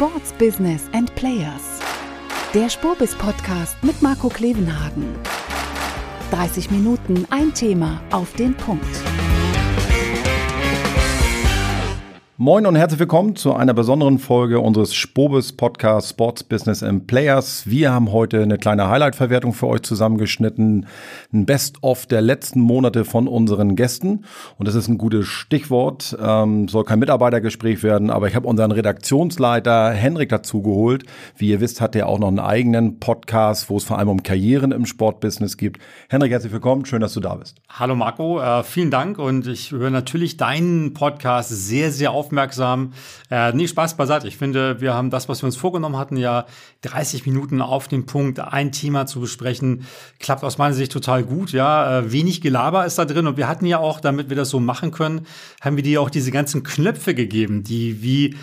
Sports Business and Players. Der Spurbis Podcast mit Marco Klevenhagen. 30 Minuten ein Thema auf den Punkt. Moin und herzlich willkommen zu einer besonderen Folge unseres Spobes Podcast Sports Business and Players. Wir haben heute eine kleine Highlight-Verwertung für euch zusammengeschnitten. Ein Best-of der letzten Monate von unseren Gästen. Und das ist ein gutes Stichwort. Ähm, soll kein Mitarbeitergespräch werden, aber ich habe unseren Redaktionsleiter Henrik dazu geholt. Wie ihr wisst, hat er auch noch einen eigenen Podcast, wo es vor allem um Karrieren im Sportbusiness geht. Henrik, herzlich willkommen. Schön, dass du da bist. Hallo Marco, äh, vielen Dank und ich höre natürlich deinen Podcast sehr, sehr auf aufmerksam. Äh, nee, Spaß beiseite. Ich finde, wir haben das, was wir uns vorgenommen hatten, ja 30 Minuten auf den Punkt, ein Thema zu besprechen. Klappt aus meiner Sicht total gut. Ja, äh, wenig Gelaber ist da drin und wir hatten ja auch, damit wir das so machen können, haben wir dir auch diese ganzen Knöpfe gegeben, die wie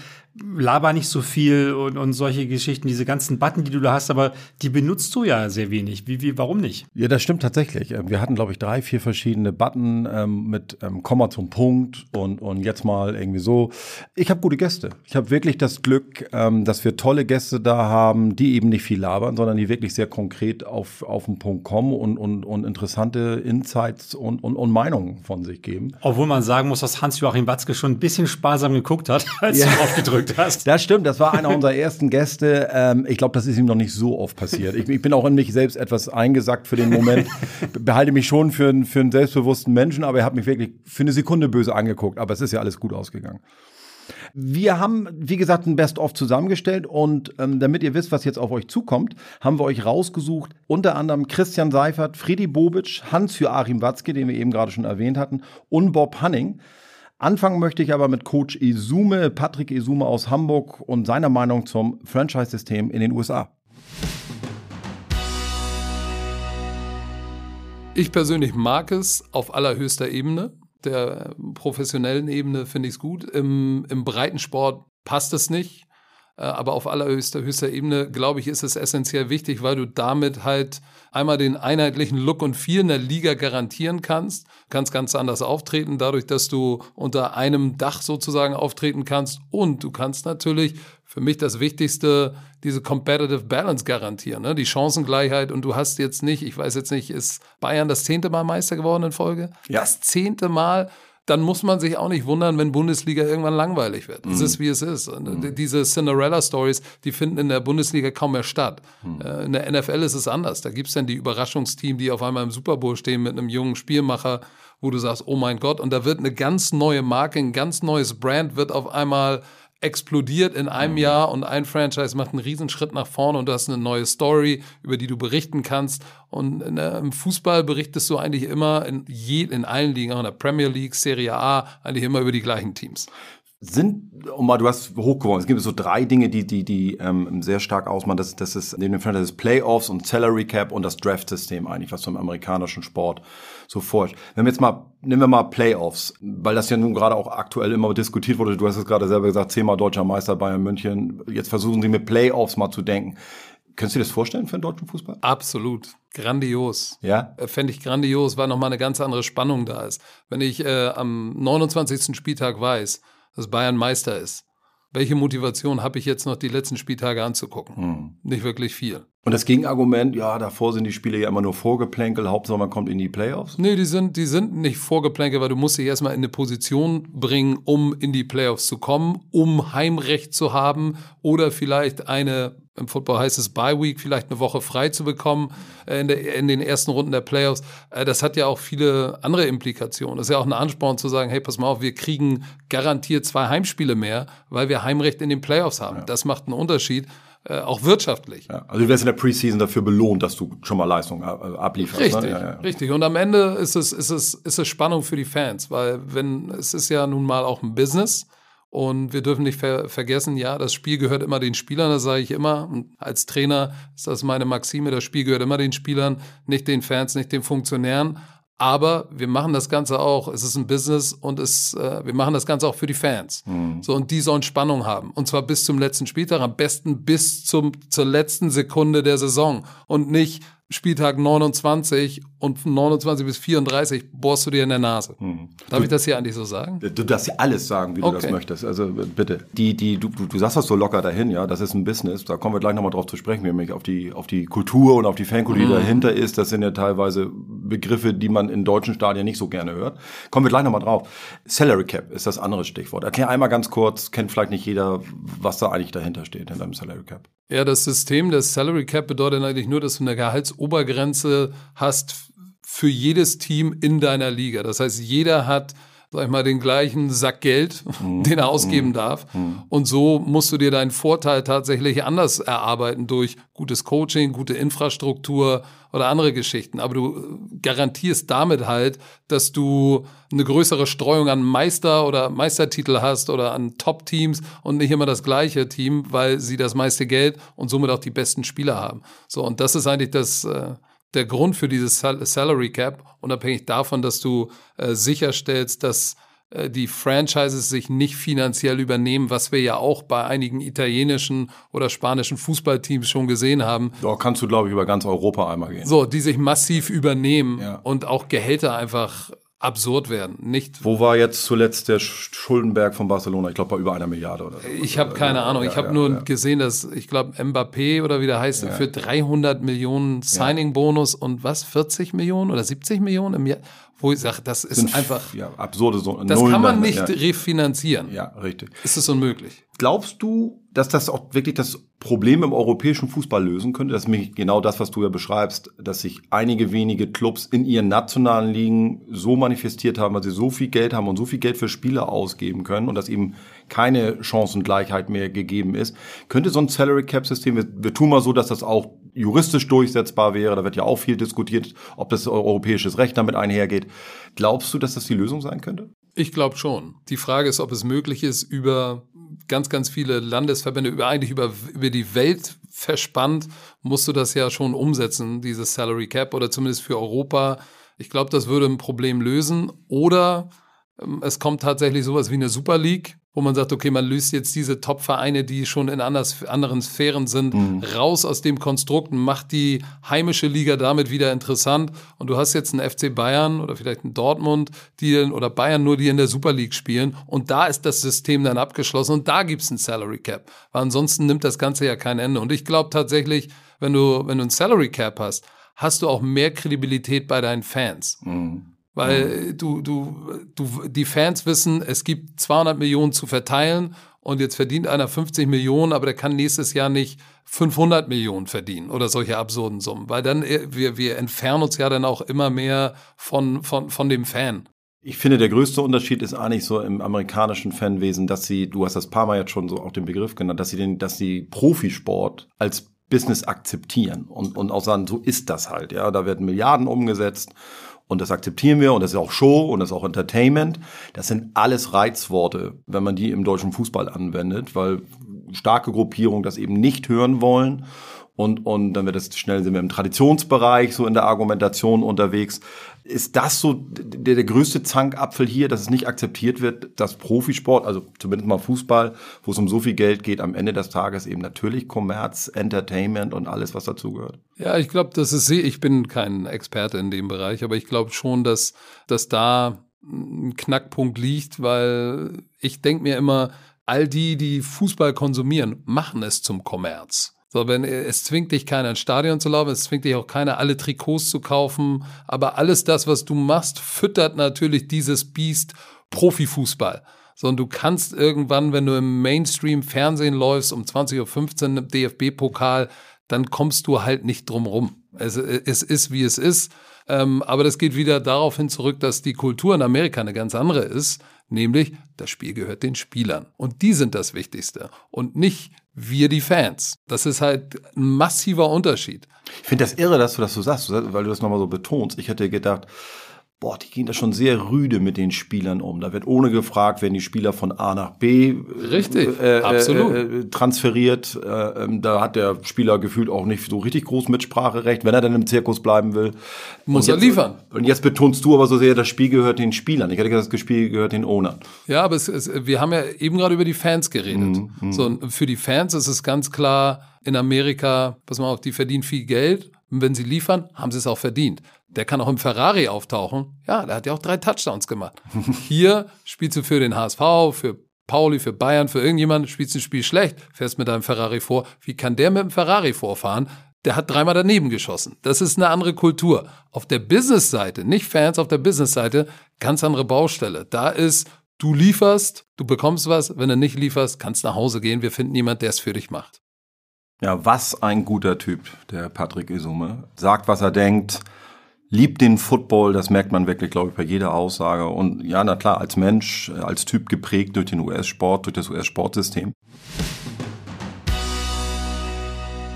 laber nicht so viel und, und solche Geschichten, diese ganzen Button, die du da hast, aber die benutzt du ja sehr wenig. Wie, wie, warum nicht? Ja, das stimmt tatsächlich. Ähm, wir hatten, glaube ich, drei, vier verschiedene Button ähm, mit ähm, Komma zum Punkt und, und jetzt mal irgendwie so. Ich habe gute Gäste. Ich habe wirklich das Glück, ähm, dass wir tolle Gäste da haben, die eben nicht viel labern, sondern die wirklich sehr konkret auf, auf den Punkt kommen und, und, und interessante Insights und, und, und Meinungen von sich geben. Obwohl man sagen muss, dass Hans-Joachim Watzke schon ein bisschen sparsam geguckt hat, als ja. aufgedrückt geguckt hast. Das stimmt, das war einer unserer ersten Gäste. Ähm, ich glaube, das ist ihm noch nicht so oft passiert. Ich, ich, bin auch in mich selbst etwas eingesackt für den Moment. Behalte mich schon für, für einen selbstbewussten Menschen, aber er hat mich wirklich für eine Sekunde böse angeguckt. Aber es ist ja alles gut ausgegangen. Wir haben, wie gesagt, ein Best-of zusammengestellt und ähm, damit ihr wisst, was jetzt auf euch zukommt, haben wir euch rausgesucht, unter anderem Christian Seifert, Friedi Bobic, Hans-Joachim Watzke, den wir eben gerade schon erwähnt hatten, und Bob Hanning. Anfangen möchte ich aber mit Coach Izume, Patrick Izume aus Hamburg und seiner Meinung zum Franchise-System in den USA. Ich persönlich mag es auf allerhöchster Ebene. Der professionellen Ebene finde ich es gut. Im, Im Breitensport passt es nicht. Äh, aber auf allerhöchster höchster Ebene, glaube ich, ist es essentiell wichtig, weil du damit halt einmal den einheitlichen Look und Feel in der Liga garantieren kannst, kannst ganz anders auftreten, dadurch, dass du unter einem Dach sozusagen auftreten kannst und du kannst natürlich für mich das Wichtigste, diese Competitive Balance garantieren, ne? die Chancengleichheit. Und du hast jetzt nicht, ich weiß jetzt nicht, ist Bayern das zehnte Mal Meister geworden in Folge? Ja. Das zehnte Mal dann muss man sich auch nicht wundern, wenn Bundesliga irgendwann langweilig wird. Es mhm. ist, wie es ist. Mhm. Diese Cinderella-Stories, die finden in der Bundesliga kaum mehr statt. Mhm. Äh, in der NFL ist es anders. Da gibt es dann die Überraschungsteam, die auf einmal im Super Bowl stehen mit einem jungen Spielmacher, wo du sagst, oh mein Gott, und da wird eine ganz neue Marke, ein ganz neues Brand wird auf einmal explodiert in einem mhm. Jahr und ein Franchise macht einen Riesenschritt nach vorne und du hast eine neue Story, über die du berichten kannst. Und der, im Fußball berichtest du eigentlich immer in, je, in allen Ligen, auch in der Premier League, Serie A, eigentlich immer über die gleichen Teams. Sind, um mal, du hast hochgeworfen, es gibt so drei Dinge, die, die, die ähm, sehr stark ausmachen. Das, das ist neben dem Franchise Playoffs und Salary Cap und das Draft-System eigentlich, was zum amerikanischen Sport so forscht. Wenn wir jetzt mal, nehmen wir mal Playoffs, weil das ja nun gerade auch aktuell immer diskutiert wurde. Du hast es gerade selber gesagt, zehnmal deutscher Meister Bayern München. Jetzt versuchen sie mit Playoffs mal zu denken. Könntest du dir das vorstellen für den deutschen Fußball? Absolut. Grandios. Ja. Äh, fände ich grandios, weil nochmal eine ganz andere Spannung da ist. Wenn ich äh, am 29. Spieltag weiß, dass Bayern Meister ist. Welche Motivation habe ich jetzt noch die letzten Spieltage anzugucken? Hm. Nicht wirklich viel. Und das Gegenargument, ja, davor sind die Spiele ja immer nur Vorgeplänkel, Hauptsache man kommt in die Playoffs? Nee, die sind, die sind nicht Vorgeplänkel, weil du musst dich erstmal in eine Position bringen, um in die Playoffs zu kommen, um Heimrecht zu haben oder vielleicht eine, im Football heißt es Bye Week, vielleicht eine Woche frei zu bekommen äh, in, der, in den ersten Runden der Playoffs. Äh, das hat ja auch viele andere Implikationen. Das ist ja auch ein Ansporn zu sagen, hey, pass mal auf, wir kriegen garantiert zwei Heimspiele mehr, weil wir Heimrecht in den Playoffs haben. Ja. Das macht einen Unterschied. Äh, auch wirtschaftlich. Ja, also du wirst in der Preseason dafür belohnt, dass du schon mal Leistung äh, ablieferst. Ne? Richtig, ne? ja, ja. richtig. Und am Ende ist es, ist, es, ist es Spannung für die Fans, weil wenn es ist ja nun mal auch ein Business und wir dürfen nicht ver vergessen, ja, das Spiel gehört immer den Spielern, das sage ich immer. Und als Trainer ist das meine Maxime, das Spiel gehört immer den Spielern, nicht den Fans, nicht den Funktionären. Aber wir machen das Ganze auch, es ist ein Business und es, äh, wir machen das Ganze auch für die Fans. Mhm. So, und die sollen Spannung haben. Und zwar bis zum letzten Spieltag, am besten bis zum, zur letzten Sekunde der Saison. Und nicht Spieltag 29 und von 29 bis 34 bohrst du dir in der Nase. Mhm. Darf ich das hier eigentlich so sagen? Du darfst ja alles sagen, wie du okay. das möchtest. Also bitte. Die, die, du, du sagst das so locker dahin, ja. Das ist ein Business. Da kommen wir gleich nochmal drauf zu sprechen, nämlich auf die, auf die Kultur und auf die Fankultur, die mhm. dahinter ist. Das sind ja teilweise Begriffe, die man in deutschen Stadien nicht so gerne hört. Kommen wir gleich nochmal drauf. Salary Cap ist das andere Stichwort. Erklär einmal ganz kurz, kennt vielleicht nicht jeder, was da eigentlich dahinter steht, hinter dem Salary Cap. Ja, das System des Salary Cap bedeutet eigentlich nur, dass du eine Gehaltsobergrenze hast für jedes Team in deiner Liga. Das heißt, jeder hat sag ich mal, den gleichen Sack Geld, mhm. den er ausgeben mhm. darf. Mhm. Und so musst du dir deinen Vorteil tatsächlich anders erarbeiten durch gutes Coaching, gute Infrastruktur oder andere Geschichten. Aber du garantierst damit halt, dass du eine größere Streuung an Meister oder Meistertitel hast oder an Top-Teams und nicht immer das gleiche Team, weil sie das meiste Geld und somit auch die besten Spieler haben. So, und das ist eigentlich das, äh, der Grund für dieses Salary Cap, unabhängig davon, dass du äh, sicherstellst, dass äh, die Franchises sich nicht finanziell übernehmen, was wir ja auch bei einigen italienischen oder spanischen Fußballteams schon gesehen haben. Da kannst du, glaube ich, über ganz Europa einmal gehen. So, die sich massiv übernehmen ja. und auch Gehälter einfach absurd werden. Nicht Wo war jetzt zuletzt der Schuldenberg von Barcelona? Ich glaube bei über einer Milliarde oder so. Ich habe keine Ahnung. Ja, ich habe ja, nur ja. gesehen, dass ich glaube Mbappé oder wie der heißt, für 300 Millionen Signing-Bonus und was 40 Millionen oder 70 Millionen im Jahr. Wo ich sage, das ist Sind einfach ja, absurde so Das kann man nicht refinanzieren. Ja, richtig. Ist es unmöglich? Glaubst du, dass das auch wirklich das Problem im europäischen Fußball lösen könnte? Das ist nämlich genau das, was du ja beschreibst, dass sich einige wenige Clubs in ihren nationalen Ligen so manifestiert haben, weil sie so viel Geld haben und so viel Geld für Spieler ausgeben können und dass eben keine Chancengleichheit mehr gegeben ist. Könnte so ein Salary Cap System, wir, wir tun mal so, dass das auch juristisch durchsetzbar wäre, da wird ja auch viel diskutiert, ob das europäisches Recht damit einhergeht. Glaubst du, dass das die Lösung sein könnte? Ich glaube schon. Die Frage ist, ob es möglich ist, über ganz, ganz viele Landesverbände, über eigentlich über, über die Welt verspannt, musst du das ja schon umsetzen, dieses Salary Cap oder zumindest für Europa. Ich glaube, das würde ein Problem lösen. Oder ähm, es kommt tatsächlich sowas wie eine Super League, wo man sagt, okay, man löst jetzt diese Top-Vereine, die schon in anders, anderen Sphären sind, mhm. raus aus dem Konstrukt und macht die heimische Liga damit wieder interessant. Und du hast jetzt einen FC Bayern oder vielleicht einen Dortmund, die oder Bayern nur, die in der Super League spielen. Und da ist das System dann abgeschlossen und da gibt's ein Salary Cap. Weil ansonsten nimmt das Ganze ja kein Ende. Und ich glaube tatsächlich, wenn du, wenn du ein Salary Cap hast, hast du auch mehr Kredibilität bei deinen Fans. Mhm. Weil du, du, du, die Fans wissen, es gibt 200 Millionen zu verteilen und jetzt verdient einer 50 Millionen, aber der kann nächstes Jahr nicht 500 Millionen verdienen oder solche absurden Summen, weil dann äh, wir, wir entfernen uns ja dann auch immer mehr von, von, von dem Fan. Ich finde, der größte Unterschied ist eigentlich so im amerikanischen Fanwesen, dass sie, du hast das paar Mal jetzt schon so auch den Begriff genannt, dass sie den, dass sie Profisport als Business akzeptieren und, und auch sagen, so ist das halt, ja, da werden Milliarden umgesetzt und das akzeptieren wir und das ist auch Show und das ist auch Entertainment. Das sind alles Reizworte, wenn man die im deutschen Fußball anwendet, weil starke Gruppierungen das eben nicht hören wollen. Und, und dann wird das schnell sind wir im Traditionsbereich so in der Argumentation unterwegs. Ist das so der, der größte Zankapfel hier, dass es nicht akzeptiert wird, dass Profisport, also zumindest mal Fußball, wo es um so viel Geld geht, am Ende des Tages eben natürlich Kommerz, Entertainment und alles, was dazugehört? Ja, ich glaube, das ist, ich bin kein Experte in dem Bereich, aber ich glaube schon, dass, dass da ein Knackpunkt liegt, weil ich denke mir immer, all die, die Fußball konsumieren, machen es zum Kommerz. So, wenn es zwingt dich keiner ins Stadion zu laufen, es zwingt dich auch keiner alle Trikots zu kaufen, aber alles das, was du machst, füttert natürlich dieses Biest Profifußball. So, und du kannst irgendwann, wenn du im Mainstream Fernsehen läufst, um 20.15 Uhr im DFB-Pokal, dann kommst du halt nicht drum rum. Es, es ist, wie es ist. Ähm, aber das geht wieder darauf hin zurück, dass die Kultur in Amerika eine ganz andere ist. Nämlich, das Spiel gehört den Spielern. Und die sind das Wichtigste. Und nicht wir die Fans. Das ist halt ein massiver Unterschied. Ich finde das irre, dass du das so sagst, weil du das nochmal so betonst. Ich hätte gedacht, boah, die gehen da schon sehr rüde mit den Spielern um. Da wird ohne gefragt, werden die Spieler von A nach B richtig, äh, äh absolut. Äh, transferiert. Äh, ähm, da hat der Spieler gefühlt auch nicht so richtig groß Mitspracherecht, wenn er dann im Zirkus bleiben will. Muss jetzt, er liefern. Und jetzt betonst du aber so sehr, das Spiel gehört den Spielern. Ich hätte gesagt, das Spiel gehört den Ownern. Ja, aber es, es, wir haben ja eben gerade über die Fans geredet. Mhm, mhm. so, für die Fans ist es ganz klar, in Amerika, pass mal auf, die verdienen viel Geld Und wenn sie liefern, haben sie es auch verdient. Der kann auch im Ferrari auftauchen. Ja, der hat ja auch drei Touchdowns gemacht. Hier spielst du für den HSV, für Pauli, für Bayern, für irgendjemanden, spielst ein Spiel schlecht, fährst mit deinem Ferrari vor. Wie kann der mit dem Ferrari vorfahren? Der hat dreimal daneben geschossen. Das ist eine andere Kultur. Auf der Business-Seite, nicht Fans, auf der Business-Seite, ganz andere Baustelle. Da ist, du lieferst, du bekommst was. Wenn du nicht lieferst, kannst nach Hause gehen. Wir finden jemand, der es für dich macht. Ja, was ein guter Typ, der Patrick Isume. Sagt, was er denkt, liebt den Football, das merkt man wirklich, glaube ich, bei jeder Aussage. Und ja, na klar, als Mensch, als Typ geprägt durch den US-Sport, durch das US-Sportsystem.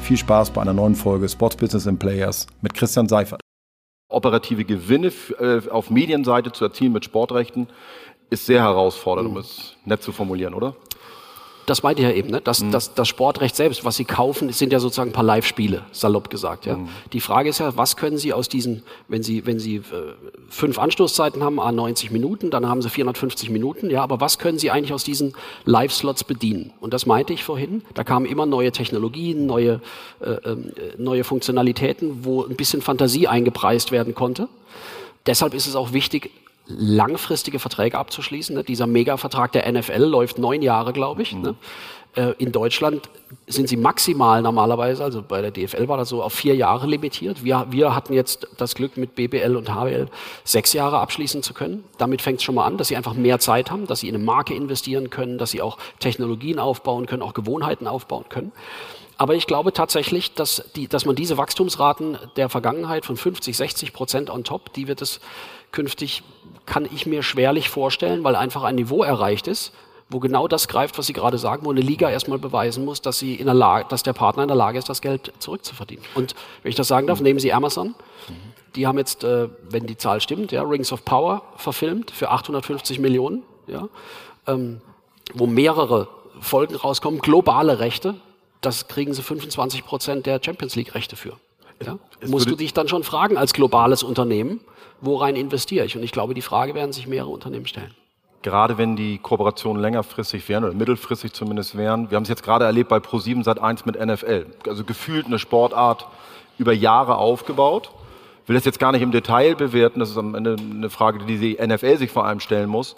Viel Spaß bei einer neuen Folge Sports Business and Players mit Christian Seifert. Operative Gewinne äh, auf Medienseite zu erzielen mit Sportrechten ist sehr herausfordernd, um es nett zu formulieren, oder? Das meinte ich ja eben, ne? das, mhm. das, das Sportrecht selbst, was Sie kaufen, sind ja sozusagen ein paar Live-Spiele, salopp gesagt. Ja? Mhm. Die Frage ist ja, was können Sie aus diesen, wenn Sie, wenn Sie äh, fünf Anstoßzeiten haben, a 90 Minuten, dann haben Sie 450 Minuten, ja, aber was können Sie eigentlich aus diesen Live-Slots bedienen? Und das meinte ich vorhin, da kamen immer neue Technologien, neue, äh, äh, neue Funktionalitäten, wo ein bisschen Fantasie eingepreist werden konnte. Deshalb ist es auch wichtig, langfristige Verträge abzuschließen. Ne? Dieser Mega-Vertrag der NFL läuft neun Jahre, glaube ich. Mhm. Ne? Äh, in Deutschland sind sie maximal normalerweise, also bei der DFL war das so, auf vier Jahre limitiert. Wir, wir hatten jetzt das Glück, mit BBL und HBL sechs Jahre abschließen zu können. Damit fängt es schon mal an, dass sie einfach mehr Zeit haben, dass sie in eine Marke investieren können, dass sie auch Technologien aufbauen können, auch Gewohnheiten aufbauen können. Aber ich glaube tatsächlich, dass, die, dass man diese Wachstumsraten der Vergangenheit von 50, 60 Prozent on top, die wird es künftig, kann ich mir schwerlich vorstellen, weil einfach ein Niveau erreicht ist, wo genau das greift, was Sie gerade sagen, wo eine Liga erstmal beweisen muss, dass, sie in der Lage, dass der Partner in der Lage ist, das Geld zurückzuverdienen. Und wenn ich das sagen darf, nehmen Sie Amazon. Die haben jetzt, äh, wenn die Zahl stimmt, ja, Rings of Power verfilmt für 850 Millionen, ja, ähm, wo mehrere Folgen rauskommen, globale Rechte, das kriegen sie 25 Prozent der Champions League Rechte für. Ja? Musst du dich dann schon fragen als globales Unternehmen, worein investiere ich? Und ich glaube, die Frage werden sich mehrere Unternehmen stellen. Gerade wenn die Kooperationen längerfristig wären oder mittelfristig zumindest wären. Wir haben es jetzt gerade erlebt bei Pro7 seit 1 mit NFL. Also gefühlt eine Sportart über Jahre aufgebaut. Ich will das jetzt gar nicht im Detail bewerten. Das ist am Ende eine Frage, die die NFL sich vor allem stellen muss.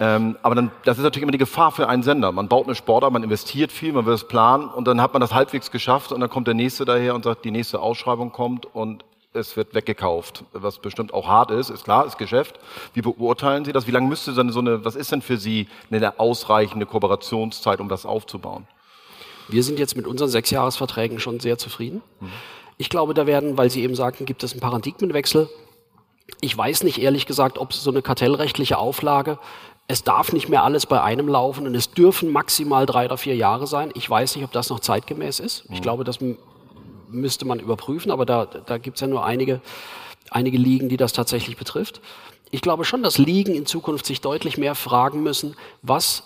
Ähm, aber dann, das ist natürlich immer die Gefahr für einen Sender. Man baut eine Sportart, man investiert viel, man will es planen und dann hat man das halbwegs geschafft und dann kommt der Nächste daher und sagt, die nächste Ausschreibung kommt und es wird weggekauft, was bestimmt auch hart ist, ist klar, ist Geschäft. Wie beurteilen Sie das? Wie lange müsste so eine, was ist denn für Sie eine ausreichende Kooperationszeit, um das aufzubauen? Wir sind jetzt mit unseren Sechsjahresverträgen schon sehr zufrieden. Mhm. Ich glaube, da werden, weil Sie eben sagten, gibt es einen Paradigmenwechsel. Ich weiß nicht ehrlich gesagt, ob so eine kartellrechtliche Auflage es darf nicht mehr alles bei einem laufen und es dürfen maximal drei oder vier Jahre sein. Ich weiß nicht, ob das noch zeitgemäß ist. Ich mhm. glaube, das müsste man überprüfen, aber da, da gibt es ja nur einige, einige Ligen, die das tatsächlich betrifft. Ich glaube schon, dass Ligen in Zukunft sich deutlich mehr fragen müssen, was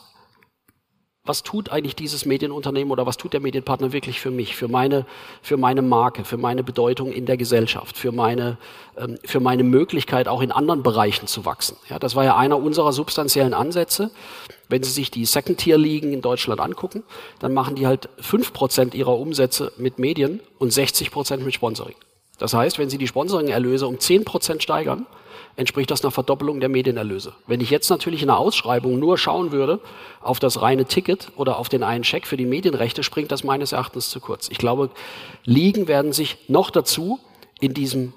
was tut eigentlich dieses Medienunternehmen oder was tut der Medienpartner wirklich für mich, für meine, für meine Marke, für meine Bedeutung in der Gesellschaft, für meine, ähm, für meine Möglichkeit auch in anderen Bereichen zu wachsen. Ja, das war ja einer unserer substanziellen Ansätze. Wenn Sie sich die Second-Tier-Ligen in Deutschland angucken, dann machen die halt fünf Prozent ihrer Umsätze mit Medien und 60 Prozent mit Sponsoring. Das heißt, wenn Sie die Sponsoring-Erlöse um zehn Prozent steigern, entspricht das einer Verdoppelung der Medienerlöse. Wenn ich jetzt natürlich in der Ausschreibung nur schauen würde auf das reine Ticket oder auf den einen Scheck für die Medienrechte, springt das meines Erachtens zu kurz. Ich glaube, Ligen werden sich noch dazu in diesem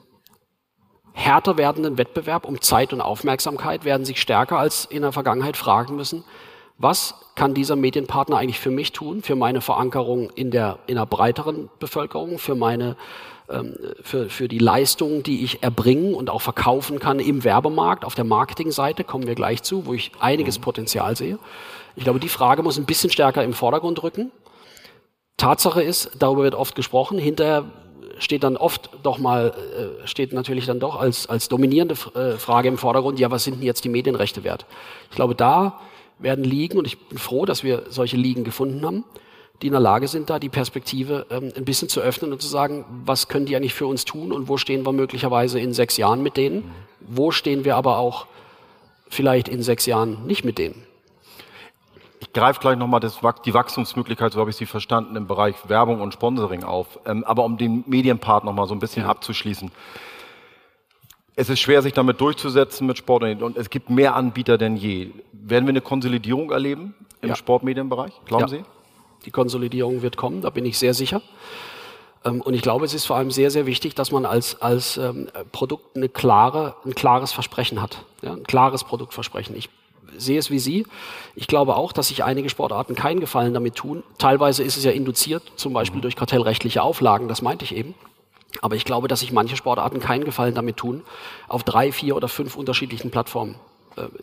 härter werdenden Wettbewerb um Zeit und Aufmerksamkeit, werden sich stärker als in der Vergangenheit fragen müssen, was kann dieser Medienpartner eigentlich für mich tun, für meine Verankerung in der, in der breiteren Bevölkerung, für meine ähm, für, für die Leistungen, die ich erbringen und auch verkaufen kann im Werbemarkt, auf der Marketingseite, kommen wir gleich zu, wo ich einiges mhm. Potenzial sehe. Ich glaube, die Frage muss ein bisschen stärker im Vordergrund rücken. Tatsache ist, darüber wird oft gesprochen, hinterher steht dann oft doch mal, äh, steht natürlich dann doch als, als dominierende äh, Frage im Vordergrund, ja, was sind denn jetzt die Medienrechte wert? Ich glaube, da werden Ligen, und ich bin froh, dass wir solche Ligen gefunden haben, die in der Lage sind, da die Perspektive ähm, ein bisschen zu öffnen und zu sagen, was können die eigentlich für uns tun und wo stehen wir möglicherweise in sechs Jahren mit denen? Wo stehen wir aber auch vielleicht in sechs Jahren nicht mit denen? greife gleich nochmal die Wachstumsmöglichkeit, so habe ich sie verstanden, im Bereich Werbung und Sponsoring auf. Ähm, aber um den Medienpart nochmal so ein bisschen ja. abzuschließen. Es ist schwer, sich damit durchzusetzen mit Sport und es gibt mehr Anbieter denn je. Werden wir eine Konsolidierung erleben im ja. Sportmedienbereich? Glauben ja. Sie? Die Konsolidierung wird kommen, da bin ich sehr sicher. Ähm, und ich glaube, es ist vor allem sehr, sehr wichtig, dass man als, als ähm, Produkt eine klare, ein klares Versprechen hat. Ja, ein klares Produktversprechen. Ich sehe es wie Sie. Ich glaube auch, dass sich einige Sportarten keinen Gefallen damit tun. Teilweise ist es ja induziert, zum Beispiel durch kartellrechtliche Auflagen, das meinte ich eben. Aber ich glaube, dass sich manche Sportarten keinen Gefallen damit tun, auf drei, vier oder fünf unterschiedlichen Plattformen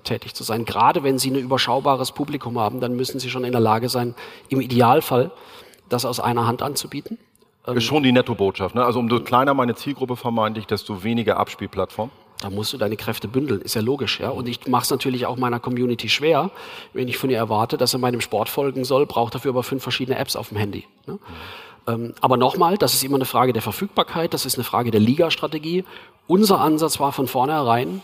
tätig zu sein. Gerade wenn sie ein überschaubares Publikum haben, dann müssen sie schon in der Lage sein, im Idealfall das aus einer Hand anzubieten. Ähm, ist schon die Nettobotschaft. Ne? Also umso kleiner meine Zielgruppe vermeintlich, desto weniger Abspielplattform. Da musst du deine Kräfte bündeln, ist ja logisch. Ja? Und ich mache es natürlich auch meiner Community schwer, wenn ich von ihr erwarte, dass er meinem Sport folgen soll, braucht dafür aber fünf verschiedene Apps auf dem Handy. Ne? Ähm, aber nochmal, das ist immer eine Frage der Verfügbarkeit, das ist eine Frage der Ligastrategie. Unser Ansatz war von vornherein,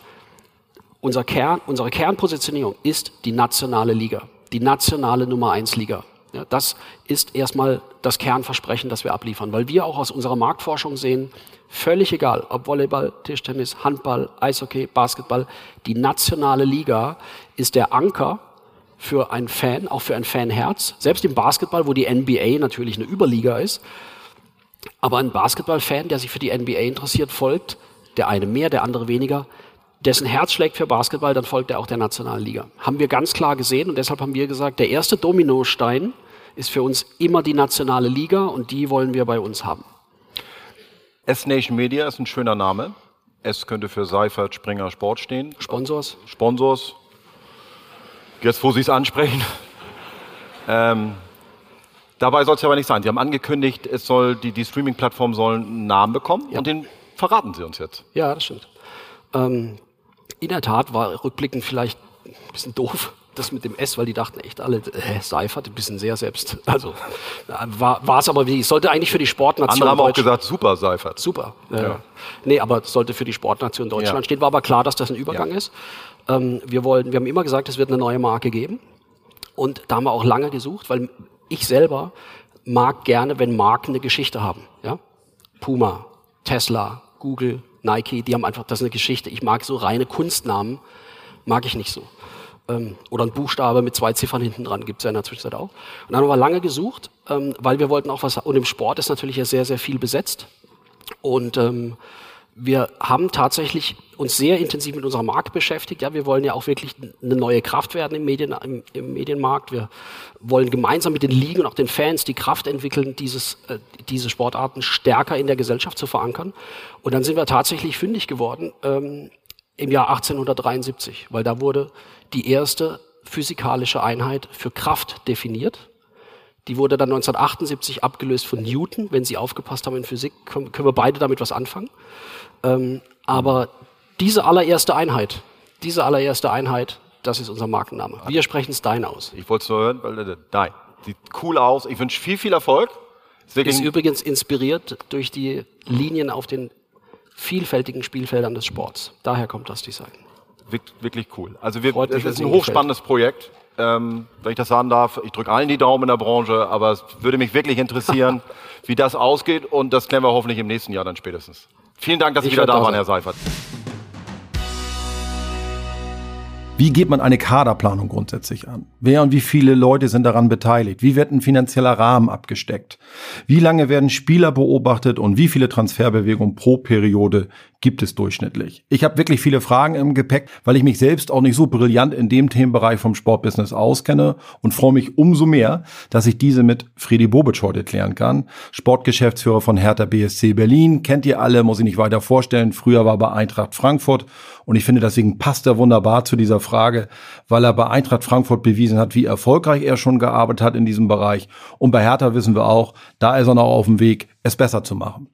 unser Kern, unsere Kernpositionierung ist die nationale Liga, die nationale Nummer eins Liga. Ja, das ist erstmal das Kernversprechen, das wir abliefern, weil wir auch aus unserer Marktforschung sehen, völlig egal, ob Volleyball, Tischtennis, Handball, Eishockey, Basketball, die nationale Liga ist der Anker für einen Fan, auch für ein Fanherz. Selbst im Basketball, wo die NBA natürlich eine Überliga ist, aber ein Basketballfan, der sich für die NBA interessiert, folgt, der eine mehr, der andere weniger, dessen Herz schlägt für Basketball, dann folgt er auch der nationalen Liga. Haben wir ganz klar gesehen und deshalb haben wir gesagt, der erste Dominostein ist für uns immer die nationale Liga und die wollen wir bei uns haben. S-Nation Media ist ein schöner Name. S könnte für Seifert, Springer, Sport stehen. Sponsors. Sponsors. Jetzt, wo Sie es ansprechen. Ähm, dabei soll es aber nicht sein. Sie haben angekündigt, es soll, die, die Streaming-Plattform soll einen Namen bekommen ja. und den verraten Sie uns jetzt. Ja, das stimmt. Ähm, in der Tat war rückblickend vielleicht ein bisschen doof, das mit dem S, weil die dachten echt alle, äh, Seifert, ein bisschen sehr selbst. Also war es aber wie, es sollte eigentlich für die Sportnation. Andere haben auch gesagt, super Seifert. Super. Äh, ja. Nee, aber es sollte für die Sportnation Deutschland ja. stehen. War aber klar, dass das ein Übergang ja. ist. Ähm, wir, wollen, wir haben immer gesagt, es wird eine neue Marke geben. Und da haben wir auch lange gesucht, weil ich selber mag gerne, wenn Marken eine Geschichte haben. Ja? Puma, Tesla, Google, Nike, die haben einfach, das ist eine Geschichte. Ich mag so reine Kunstnamen, mag ich nicht so. Ähm, oder ein Buchstabe mit zwei Ziffern hinten dran, gibt es ja in der Zwischenzeit auch. Und dann haben wir lange gesucht, ähm, weil wir wollten auch was, und im Sport ist natürlich ja sehr, sehr viel besetzt. Und ähm, wir haben tatsächlich uns sehr intensiv mit unserer Marke beschäftigt. Ja, wir wollen ja auch wirklich eine neue Kraft werden im, Medien, im, im Medienmarkt. Wir wollen gemeinsam mit den Ligen und auch den Fans die Kraft entwickeln, dieses, äh, diese Sportarten stärker in der Gesellschaft zu verankern. Und dann sind wir tatsächlich fündig geworden ähm, im Jahr 1873, weil da wurde die erste physikalische Einheit für Kraft definiert. Die wurde dann 1978 abgelöst von Newton. Wenn Sie aufgepasst haben in Physik, können, können wir beide damit was anfangen. Ähm, aber diese allererste Einheit, diese allererste Einheit, das ist unser Markenname. Wir sprechen Stein aus. Ich wollte es nur hören, weil äh, Dein. Sieht cool aus. Ich wünsche viel, viel Erfolg. Ist, ist übrigens inspiriert durch die Linien auf den vielfältigen Spielfeldern des Sports. Daher kommt das Design. Wirklich cool. Also wir, es ist ein hochspannendes Projekt. Ähm, wenn ich das sagen darf, ich drücke allen die Daumen in der Branche, aber es würde mich wirklich interessieren, wie das ausgeht und das klären wir hoffentlich im nächsten Jahr dann spätestens. Vielen Dank, dass Sie wieder da waren, Herr Seifert. Wie geht man eine Kaderplanung grundsätzlich an? Wer und wie viele Leute sind daran beteiligt? Wie wird ein finanzieller Rahmen abgesteckt? Wie lange werden Spieler beobachtet und wie viele Transferbewegungen pro Periode gibt es durchschnittlich? Ich habe wirklich viele Fragen im Gepäck, weil ich mich selbst auch nicht so brillant in dem Themenbereich vom Sportbusiness auskenne und freue mich umso mehr, dass ich diese mit Friedi Bobic heute klären kann. Sportgeschäftsführer von Hertha BSC Berlin, kennt ihr alle, muss ich nicht weiter vorstellen. Früher war bei Eintracht Frankfurt und ich finde, deswegen passt er wunderbar zu dieser Frage, weil er bei Eintracht Frankfurt bewiesen hat, wie erfolgreich er schon gearbeitet hat in diesem Bereich. Und bei Hertha wissen wir auch, da ist er noch auf dem Weg, es besser zu machen.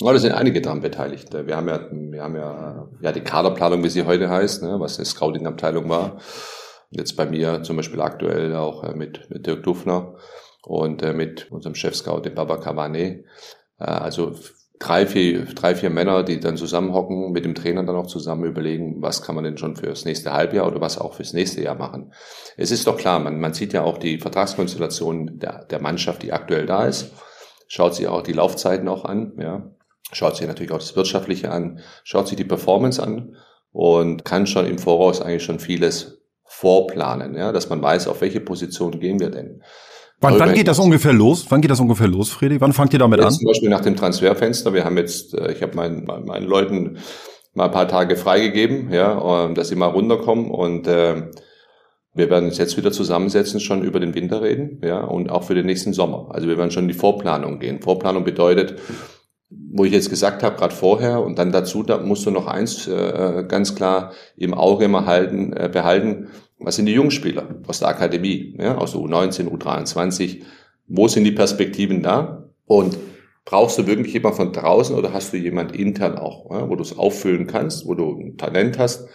Ja, da sind einige daran beteiligt. Wir haben ja, wir haben ja, ja die Kaderplanung, wie sie heute heißt, ne, was eine Scouting-Abteilung war. Jetzt bei mir zum Beispiel aktuell auch äh, mit, mit Dirk Dufner und äh, mit unserem Chef-Scout, dem Baba Cavane. Äh, also drei, vier, drei, vier Männer, die dann zusammenhocken, mit dem Trainer dann auch zusammen überlegen, was kann man denn schon fürs nächste Halbjahr oder was auch fürs nächste Jahr machen. Es ist doch klar, man, man sieht ja auch die Vertragskonstellation der, der Mannschaft, die aktuell da ist, schaut sich auch die Laufzeiten auch an, ja, schaut sich natürlich auch das Wirtschaftliche an, schaut sich die Performance an und kann schon im Voraus eigentlich schon vieles vorplanen, ja, dass man weiß, auf welche Position gehen wir denn. Wann, wann geht das ungefähr los? Wann geht das ungefähr los, Fredi? Wann fangt ihr damit an? Zum Beispiel nach dem Transferfenster. Wir haben jetzt, äh, ich habe meinen, meinen Leuten mal ein paar Tage freigegeben, ja, dass sie mal runterkommen und äh, wir werden uns jetzt wieder zusammensetzen, schon über den Winter reden, ja, und auch für den nächsten Sommer. Also wir werden schon in die Vorplanung gehen. Vorplanung bedeutet, wo ich jetzt gesagt habe, gerade vorher und dann dazu, da musst du noch eins äh, ganz klar im Auge immer halten, äh, behalten, was sind die Jungspieler aus der Akademie, ja, aus der U19, U23? Wo sind die Perspektiven da? Und brauchst du wirklich jemand von draußen oder hast du jemand intern auch, ja, wo du es auffüllen kannst, wo du ein Talent hast?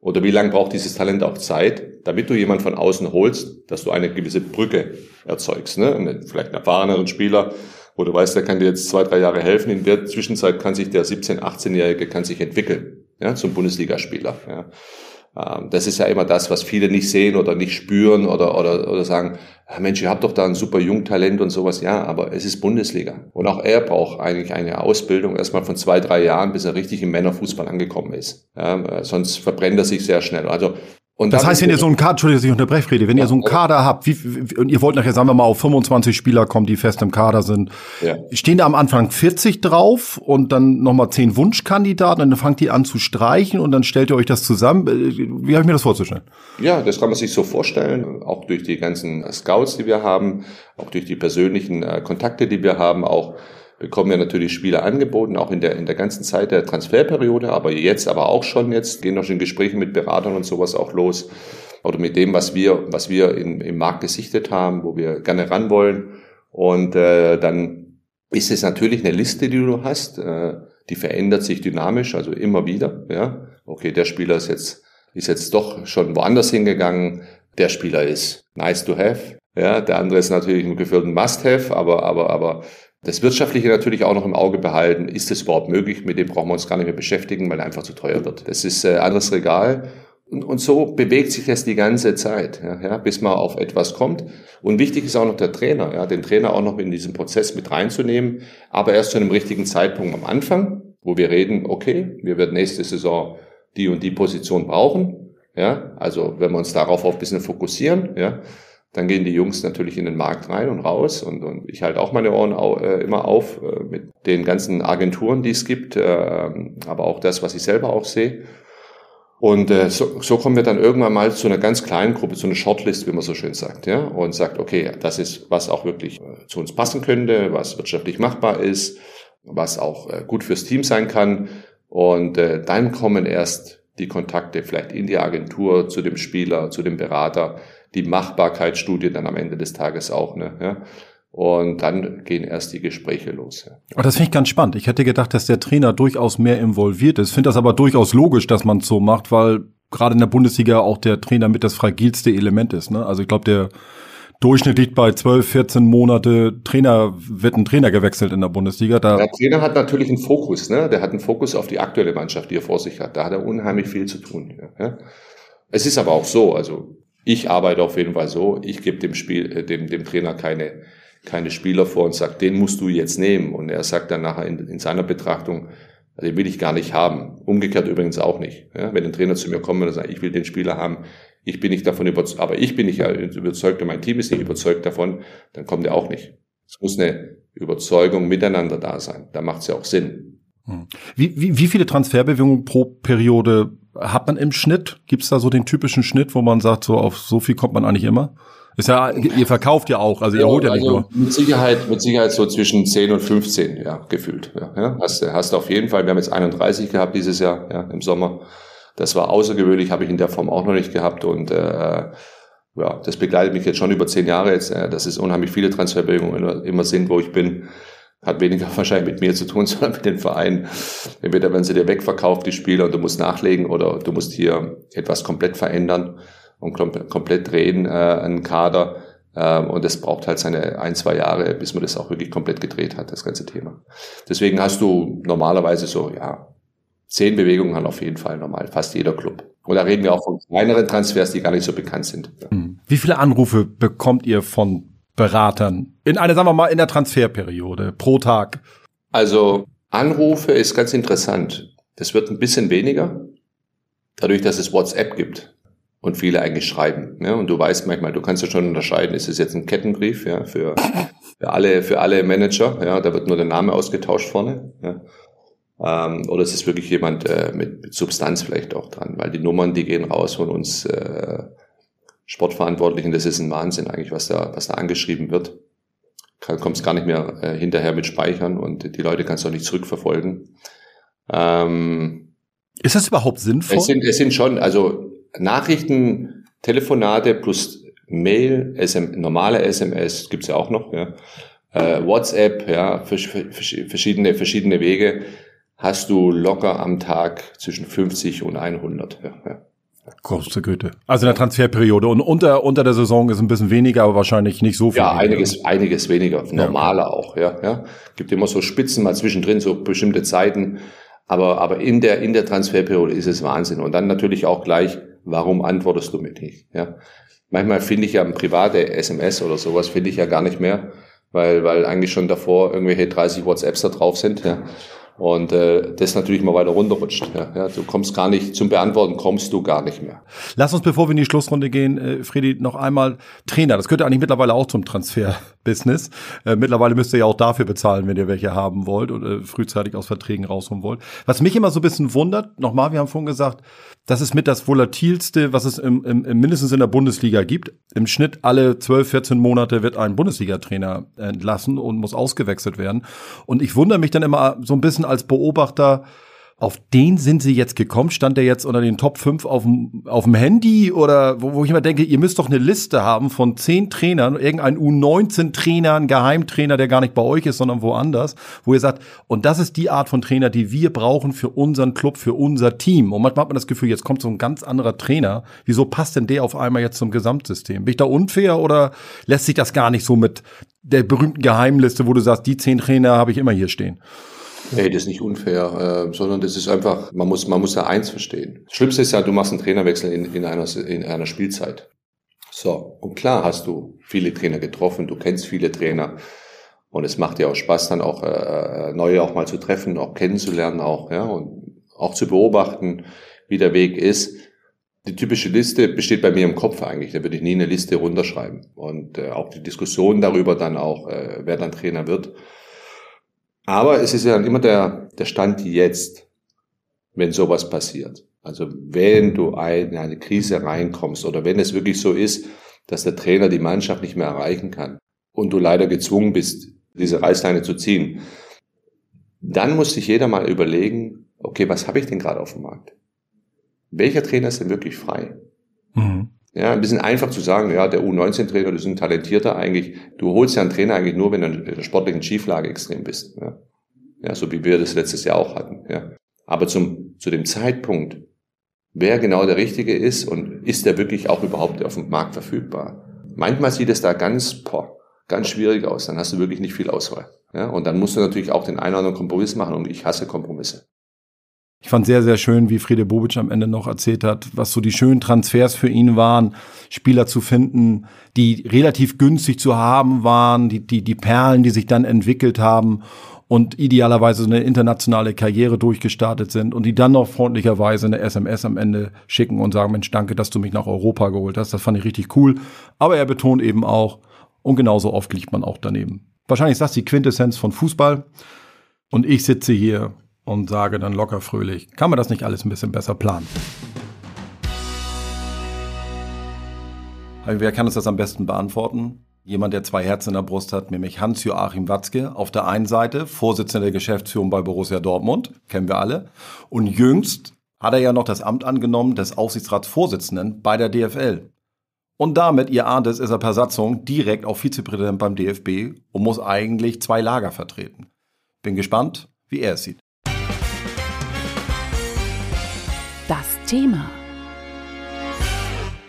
Oder wie lange braucht dieses Talent auch Zeit, damit du jemand von außen holst, dass du eine gewisse Brücke erzeugst? Ne? Vielleicht einen erfahreneren Spieler, wo du weißt, der kann dir jetzt zwei, drei Jahre helfen. In der Zwischenzeit kann sich der 17-, 18-Jährige kann sich entwickeln ja, zum Bundesligaspieler. Ja. Ähm, das ist ja immer das, was viele nicht sehen oder nicht spüren oder, oder, oder sagen, Mensch, ihr habt doch da ein super Jungtalent und sowas. Ja, aber es ist Bundesliga. Und auch er braucht eigentlich eine Ausbildung erstmal von zwei, drei Jahren, bis er richtig im Männerfußball angekommen ist. Ja, sonst verbrennt er sich sehr schnell. Also und das heißt, wenn ihr so einen Kader, Entschuldigung, dass ich unterbreche, Friede, wenn ja, ihr so einen Kader habt, wie, wie, und ihr wollt nachher, sagen wir mal, auf 25 Spieler kommen, die fest im Kader sind, ja. stehen da am Anfang 40 drauf und dann nochmal 10 Wunschkandidaten und dann fangt ihr an zu streichen und dann stellt ihr euch das zusammen. Äh, wie habe ich mir das vorzustellen? Ja, das kann man sich so vorstellen, auch durch die ganzen Scouts, die wir haben, auch durch die persönlichen äh, Kontakte, die wir haben, auch bekommen wir natürlich Spieler angeboten, auch in der, in der ganzen Zeit der Transferperiode, aber jetzt, aber auch schon jetzt, gehen noch schon Gespräche mit Beratern und sowas auch los. Oder mit dem, was wir, was wir in, im Markt gesichtet haben, wo wir gerne ran wollen. Und äh, dann ist es natürlich eine Liste, die du hast, äh, die verändert sich dynamisch, also immer wieder. Ja, okay, der Spieler ist jetzt ist jetzt doch schon woanders hingegangen. Der Spieler ist nice to have. Ja, der andere ist natürlich ein geführten Must-have, aber aber aber das Wirtschaftliche natürlich auch noch im Auge behalten. Ist es überhaupt möglich? Mit dem brauchen wir uns gar nicht mehr beschäftigen, weil einfach zu teuer wird. Das ist äh, anderes Regal. Und, und so bewegt sich das die ganze Zeit, ja, ja, bis man auf etwas kommt. Und wichtig ist auch noch der Trainer, ja, den Trainer auch noch in diesen Prozess mit reinzunehmen, aber erst zu einem richtigen Zeitpunkt am Anfang, wo wir reden, okay, wir werden nächste Saison die und die Position brauchen. Ja, also wenn wir uns darauf auch ein bisschen fokussieren, ja, dann gehen die Jungs natürlich in den Markt rein und raus und, und ich halte auch meine Ohren au, äh, immer auf äh, mit den ganzen Agenturen, die es gibt, äh, aber auch das, was ich selber auch sehe. Und äh, so, so kommen wir dann irgendwann mal zu einer ganz kleinen Gruppe, zu einer Shortlist, wie man so schön sagt, ja, und sagt, okay, das ist, was auch wirklich äh, zu uns passen könnte, was wirtschaftlich machbar ist, was auch äh, gut fürs Team sein kann. Und äh, dann kommen erst die Kontakte vielleicht in die Agentur, zu dem Spieler, zu dem Berater, die Machbarkeitsstudie dann am Ende des Tages auch. Ne? Ja? Und dann gehen erst die Gespräche los. Ja. Aber das finde ich ganz spannend. Ich hätte gedacht, dass der Trainer durchaus mehr involviert ist. Finde das aber durchaus logisch, dass man es so macht, weil gerade in der Bundesliga auch der Trainer mit das fragilste Element ist. Ne? Also ich glaube, der Durchschnitt liegt bei 12, 14 Monate. Trainer wird ein Trainer gewechselt in der Bundesliga. Da der Trainer hat natürlich einen Fokus. Ne? Der hat einen Fokus auf die aktuelle Mannschaft, die er vor sich hat. Da hat er unheimlich viel zu tun. Ja? Es ist aber auch so. Also ich arbeite auf jeden Fall so, ich gebe dem Spiel, äh, dem, dem Trainer keine, keine Spieler vor und sage, den musst du jetzt nehmen. Und er sagt dann nachher in, in seiner Betrachtung, den will ich gar nicht haben. Umgekehrt übrigens auch nicht. Ja, wenn ein Trainer zu mir kommt und sagt, ich will den Spieler haben, ich bin nicht davon überzeugt, aber ich bin nicht überzeugt und mein Team ist nicht überzeugt davon, dann kommt er auch nicht. Es muss eine Überzeugung miteinander da sein. Da macht es ja auch Sinn. Hm. Wie, wie, wie viele Transferbewegungen pro Periode hat man im Schnitt? Gibt es da so den typischen Schnitt, wo man sagt, so auf so viel kommt man eigentlich immer? Ist ja, ihr verkauft ja auch, also ihr ja, holt ja also nicht nur. Mit Sicherheit, mit Sicherheit so zwischen 10 und 15, ja, gefühlt. Ja, ja. Hast, hast auf jeden Fall, wir haben jetzt 31 gehabt dieses Jahr, ja, im Sommer. Das war außergewöhnlich, habe ich in der Form auch noch nicht gehabt und äh, ja, das begleitet mich jetzt schon über zehn Jahre jetzt, äh, dass es unheimlich viele Transferbewegungen immer, immer sind, wo ich bin hat weniger wahrscheinlich mit mir zu tun, sondern mit den Vereinen. Entweder werden sie dir wegverkauft, die Spieler, und du musst nachlegen, oder du musst hier etwas komplett verändern und komplett drehen, äh, einen Kader. Ähm, und es braucht halt seine ein, zwei Jahre, bis man das auch wirklich komplett gedreht hat, das ganze Thema. Deswegen hast du normalerweise so, ja, zehn Bewegungen haben auf jeden Fall normal, fast jeder Club. Und da reden wir auch von kleineren Transfers, die gar nicht so bekannt sind. Hm. Wie viele Anrufe bekommt ihr von Beratern in einer, sagen wir mal, in der Transferperiode pro Tag? Also Anrufe ist ganz interessant. Das wird ein bisschen weniger, dadurch, dass es WhatsApp gibt und viele eigentlich schreiben. Ja, und du weißt manchmal, du kannst ja schon unterscheiden, ist es jetzt ein Kettenbrief ja, für, für, alle, für alle Manager, ja, da wird nur der Name ausgetauscht vorne. Ja. Ähm, oder ist es wirklich jemand äh, mit, mit Substanz vielleicht auch dran, weil die Nummern, die gehen raus von uns äh, Sportverantwortlichen, das ist ein Wahnsinn eigentlich, was da, was da angeschrieben wird. Kommst gar nicht mehr äh, hinterher mit Speichern und die Leute kannst du auch nicht zurückverfolgen. Ähm, ist das überhaupt sinnvoll? Es sind, es sind schon, also Nachrichten, Telefonate plus Mail, SM, normale SMS gibt's ja auch noch, ja. Äh, WhatsApp, ja, verschiedene, verschiedene Wege hast du locker am Tag zwischen 50 und 100. Ja, ja. Große Güte. Also in der Transferperiode. Und unter, unter der Saison ist ein bisschen weniger, aber wahrscheinlich nicht so viel. Ja, einiges, einiges weniger. Normaler ja. auch, ja, ja. Gibt immer so Spitzen mal zwischendrin, so bestimmte Zeiten. Aber, aber in der, in der Transferperiode ist es Wahnsinn. Und dann natürlich auch gleich, warum antwortest du mir nicht, ja. Manchmal finde ich ja ein private SMS oder sowas finde ich ja gar nicht mehr, weil, weil eigentlich schon davor irgendwelche 30 WhatsApps da drauf sind, ja. Und äh, das natürlich mal weiter runterrutscht. Ja, ja, du kommst gar nicht zum Beantworten, kommst du gar nicht mehr. Lass uns, bevor wir in die Schlussrunde gehen, äh, Fredi, noch einmal Trainer. Das gehört eigentlich mittlerweile auch zum Transfer-Business. Äh, mittlerweile müsst ihr ja auch dafür bezahlen, wenn ihr welche haben wollt oder frühzeitig aus Verträgen rausholen wollt. Was mich immer so ein bisschen wundert, nochmal, wir haben vorhin gesagt, das ist mit das volatilste, was es im, im, im mindestens in der Bundesliga gibt. Im Schnitt alle 12, 14 Monate wird ein Bundesliga-Trainer entlassen und muss ausgewechselt werden. Und ich wundere mich dann immer so ein bisschen als Beobachter, auf den sind sie jetzt gekommen? Stand der jetzt unter den Top 5 auf dem, Handy? Oder wo, wo ich immer denke, ihr müsst doch eine Liste haben von zehn Trainern, irgendein U19-Trainer, ein Geheimtrainer, der gar nicht bei euch ist, sondern woanders, wo ihr sagt, und das ist die Art von Trainer, die wir brauchen für unseren Club, für unser Team. Und manchmal hat man das Gefühl, jetzt kommt so ein ganz anderer Trainer. Wieso passt denn der auf einmal jetzt zum Gesamtsystem? Bin ich da unfair oder lässt sich das gar nicht so mit der berühmten Geheimliste, wo du sagst, die zehn Trainer habe ich immer hier stehen? Nee, das ist nicht unfair, äh, sondern das ist einfach, man muss, man muss da eins verstehen. Das Schlimmste ist ja, du machst einen Trainerwechsel in, in, einer, in einer Spielzeit. So, und klar hast du viele Trainer getroffen, du kennst viele Trainer. Und es macht dir auch Spaß, dann auch äh, äh, neue auch mal zu treffen, auch kennenzulernen, auch, ja, und auch zu beobachten, wie der Weg ist. Die typische Liste besteht bei mir im Kopf eigentlich. Da würde ich nie eine Liste runterschreiben. Und äh, auch die Diskussion darüber dann auch, äh, wer dann Trainer wird, aber es ist ja immer der, der Stand jetzt, wenn sowas passiert. Also wenn du in eine Krise reinkommst oder wenn es wirklich so ist, dass der Trainer die Mannschaft nicht mehr erreichen kann und du leider gezwungen bist, diese Reißleine zu ziehen, dann muss sich jeder mal überlegen, okay, was habe ich denn gerade auf dem Markt? Welcher Trainer ist denn wirklich frei? Mhm. Ja, ein bisschen einfach zu sagen, ja, der U19-Trainer, du bist ein talentierter eigentlich. Du holst ja einen Trainer eigentlich nur, wenn du in der sportlichen Schieflage extrem bist. Ja, ja so wie wir das letztes Jahr auch hatten. Ja. Aber zum, zu dem Zeitpunkt, wer genau der Richtige ist und ist der wirklich auch überhaupt auf dem Markt verfügbar? Manchmal sieht es da ganz, boah, ganz schwierig aus. Dann hast du wirklich nicht viel Auswahl. Ja, und dann musst du natürlich auch den einen oder anderen Kompromiss machen und ich hasse Kompromisse. Ich fand sehr, sehr schön, wie Friede Bobic am Ende noch erzählt hat, was so die schönen Transfers für ihn waren, Spieler zu finden, die relativ günstig zu haben waren, die, die, die Perlen, die sich dann entwickelt haben und idealerweise so eine internationale Karriere durchgestartet sind und die dann noch freundlicherweise eine SMS am Ende schicken und sagen, Mensch, danke, dass du mich nach Europa geholt hast. Das fand ich richtig cool. Aber er betont eben auch, und genauso oft liegt man auch daneben. Wahrscheinlich ist das die Quintessenz von Fußball. Und ich sitze hier und sage dann locker fröhlich, kann man das nicht alles ein bisschen besser planen? Wer kann uns das am besten beantworten? Jemand, der zwei Herzen in der Brust hat, nämlich Hans-Joachim Watzke. Auf der einen Seite Vorsitzender der Geschäftsführung bei Borussia Dortmund, kennen wir alle. Und jüngst hat er ja noch das Amt angenommen des Aufsichtsratsvorsitzenden bei der DFL. Und damit, ihr ahnt es, ist er per Satzung direkt auch Vizepräsident beim DFB und muss eigentlich zwei Lager vertreten. Bin gespannt, wie er es sieht. Thema.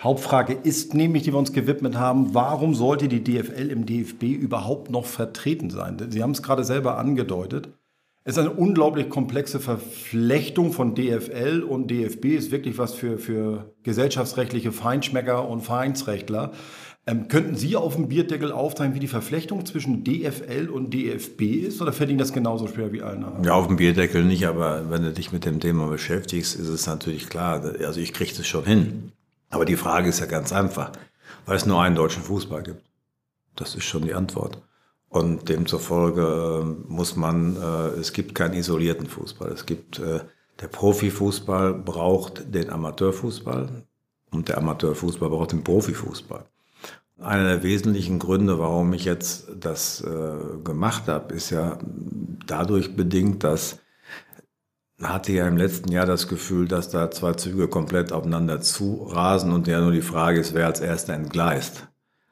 Hauptfrage ist nämlich, die wir uns gewidmet haben, warum sollte die DFL im DFB überhaupt noch vertreten sein? Sie haben es gerade selber angedeutet. Es ist eine unglaublich komplexe Verflechtung von DFL und DFB ist wirklich was für, für gesellschaftsrechtliche Feinschmecker und Vereinsrechtler. Ähm, könnten Sie auf dem Bierdeckel aufzeigen, wie die Verflechtung zwischen DFL und DFB ist oder fällt Ihnen das genauso schwer wie allen anderen? Ja, auf dem Bierdeckel nicht, aber wenn du dich mit dem Thema beschäftigst, ist es natürlich klar. Also ich kriege das schon hin. Aber die Frage ist ja ganz einfach, weil es nur einen deutschen Fußball gibt. Das ist schon die Antwort. Und demzufolge äh, muss man, äh, es gibt keinen isolierten Fußball. Es gibt, äh, der Profifußball braucht den Amateurfußball und der Amateurfußball braucht den Profifußball. Einer der wesentlichen Gründe, warum ich jetzt das äh, gemacht habe, ist ja dadurch bedingt, dass hatte ja im letzten Jahr das Gefühl, dass da zwei Züge komplett aufeinander zu rasen und ja nur die Frage ist, wer als erster entgleist.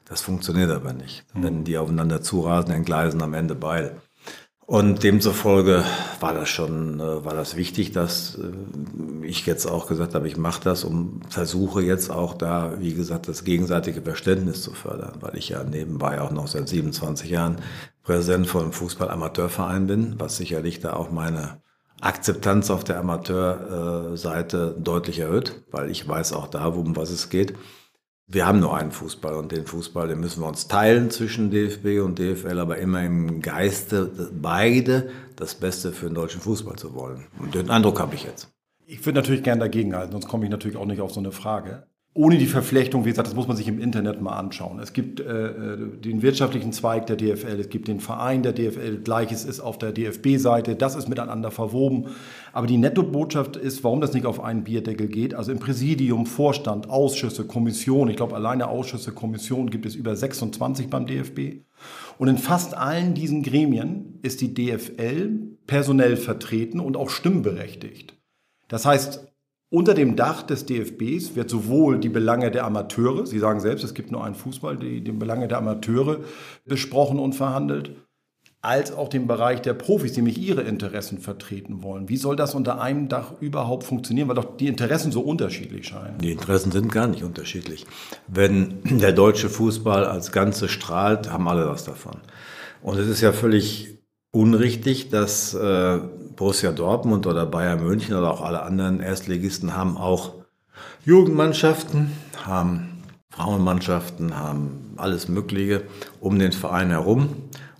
Das funktioniert aber nicht. Mhm. Wenn die aufeinander zurasen, entgleisen am Ende beide. Und demzufolge war das schon, äh, war das wichtig, dass äh, ich jetzt auch gesagt habe, ich mache das und versuche jetzt auch da, wie gesagt, das gegenseitige Verständnis zu fördern, weil ich ja nebenbei auch noch seit 27 Jahren Präsident von einem Fußball-Amateurverein bin, was sicherlich da auch meine Akzeptanz auf der Amateurseite deutlich erhöht, weil ich weiß auch da, um was es geht wir haben nur einen Fußball und den Fußball, den müssen wir uns teilen zwischen DFB und DFL, aber immer im Geiste beide das Beste für den deutschen Fußball zu wollen. Und den Eindruck habe ich jetzt. Ich würde natürlich gern dagegen halten, sonst komme ich natürlich auch nicht auf so eine Frage ohne die Verflechtung, wie gesagt, das muss man sich im Internet mal anschauen. Es gibt äh, äh den wirtschaftlichen Zweig der DFL, es gibt den Verein der DFL, gleiches ist auf der DFB-Seite, das ist miteinander verwoben. Aber die Nettobotschaft ist, warum das nicht auf einen Bierdeckel geht. Also im Präsidium, Vorstand, Ausschüsse, Kommission, ich glaube alleine Ausschüsse, Kommission gibt es über 26 beim DFB. Und in fast allen diesen Gremien ist die DFL personell vertreten und auch stimmberechtigt. Das heißt, unter dem Dach des DFBs wird sowohl die Belange der Amateure, Sie sagen selbst, es gibt nur einen Fußball, die, die Belange der Amateure besprochen und verhandelt, als auch den Bereich der Profis, die nämlich ihre Interessen vertreten wollen. Wie soll das unter einem Dach überhaupt funktionieren, weil doch die Interessen so unterschiedlich scheinen? Die Interessen sind gar nicht unterschiedlich. Wenn der deutsche Fußball als Ganze strahlt, haben alle was davon. Und es ist ja völlig unrichtig, dass äh, Borussia Dortmund oder Bayern München oder auch alle anderen Erstligisten haben auch Jugendmannschaften, haben Frauenmannschaften, haben alles Mögliche um den Verein herum.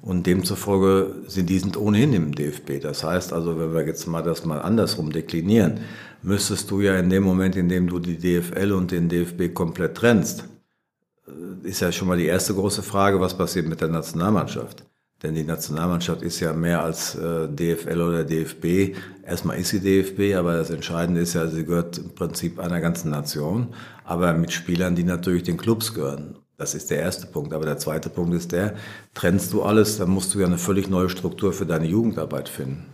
Und demzufolge sind die sind ohnehin im DFB. Das heißt also, wenn wir jetzt mal das mal andersrum deklinieren, müsstest du ja in dem Moment, in dem du die DFL und den DFB komplett trennst, äh, ist ja schon mal die erste große Frage, was passiert mit der Nationalmannschaft? Denn die Nationalmannschaft ist ja mehr als äh, DFL oder DFB. Erstmal ist sie DFB, aber das Entscheidende ist ja, sie gehört im Prinzip einer ganzen Nation, aber mit Spielern, die natürlich den Clubs gehören. Das ist der erste Punkt. Aber der zweite Punkt ist der, trennst du alles, dann musst du ja eine völlig neue Struktur für deine Jugendarbeit finden.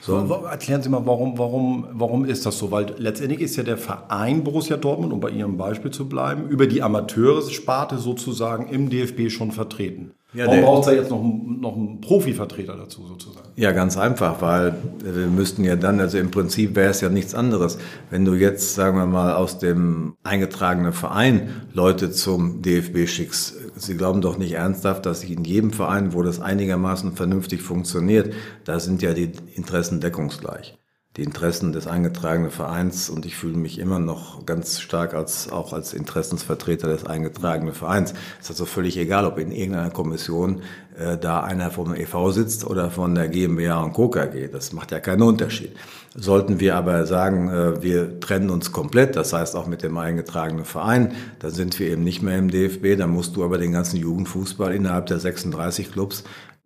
So. Erklären Sie mal, warum, warum, warum ist das so? Weil letztendlich ist ja der Verein Borussia Dortmund, um bei Ihrem Beispiel zu bleiben, über die Amateure-Sparte sozusagen im DFB schon vertreten. Ja, Warum braucht es da jetzt noch, noch einen Profivertreter dazu sozusagen? Ja, ganz einfach, weil wir müssten ja dann, also im Prinzip wäre es ja nichts anderes. Wenn du jetzt, sagen wir mal, aus dem eingetragenen Verein Leute zum DFB schickst, sie glauben doch nicht ernsthaft, dass in jedem Verein, wo das einigermaßen vernünftig funktioniert, da sind ja die Interessen deckungsgleich die Interessen des eingetragenen Vereins und ich fühle mich immer noch ganz stark als auch als Interessensvertreter des eingetragenen Vereins. Es ist also völlig egal, ob in irgendeiner Kommission äh, da einer vom EV sitzt oder von der GmbH und Co. KG. Das macht ja keinen Unterschied. Sollten wir aber sagen, äh, wir trennen uns komplett, das heißt auch mit dem eingetragenen Verein, dann sind wir eben nicht mehr im DFB, dann musst du aber den ganzen Jugendfußball innerhalb der 36 Clubs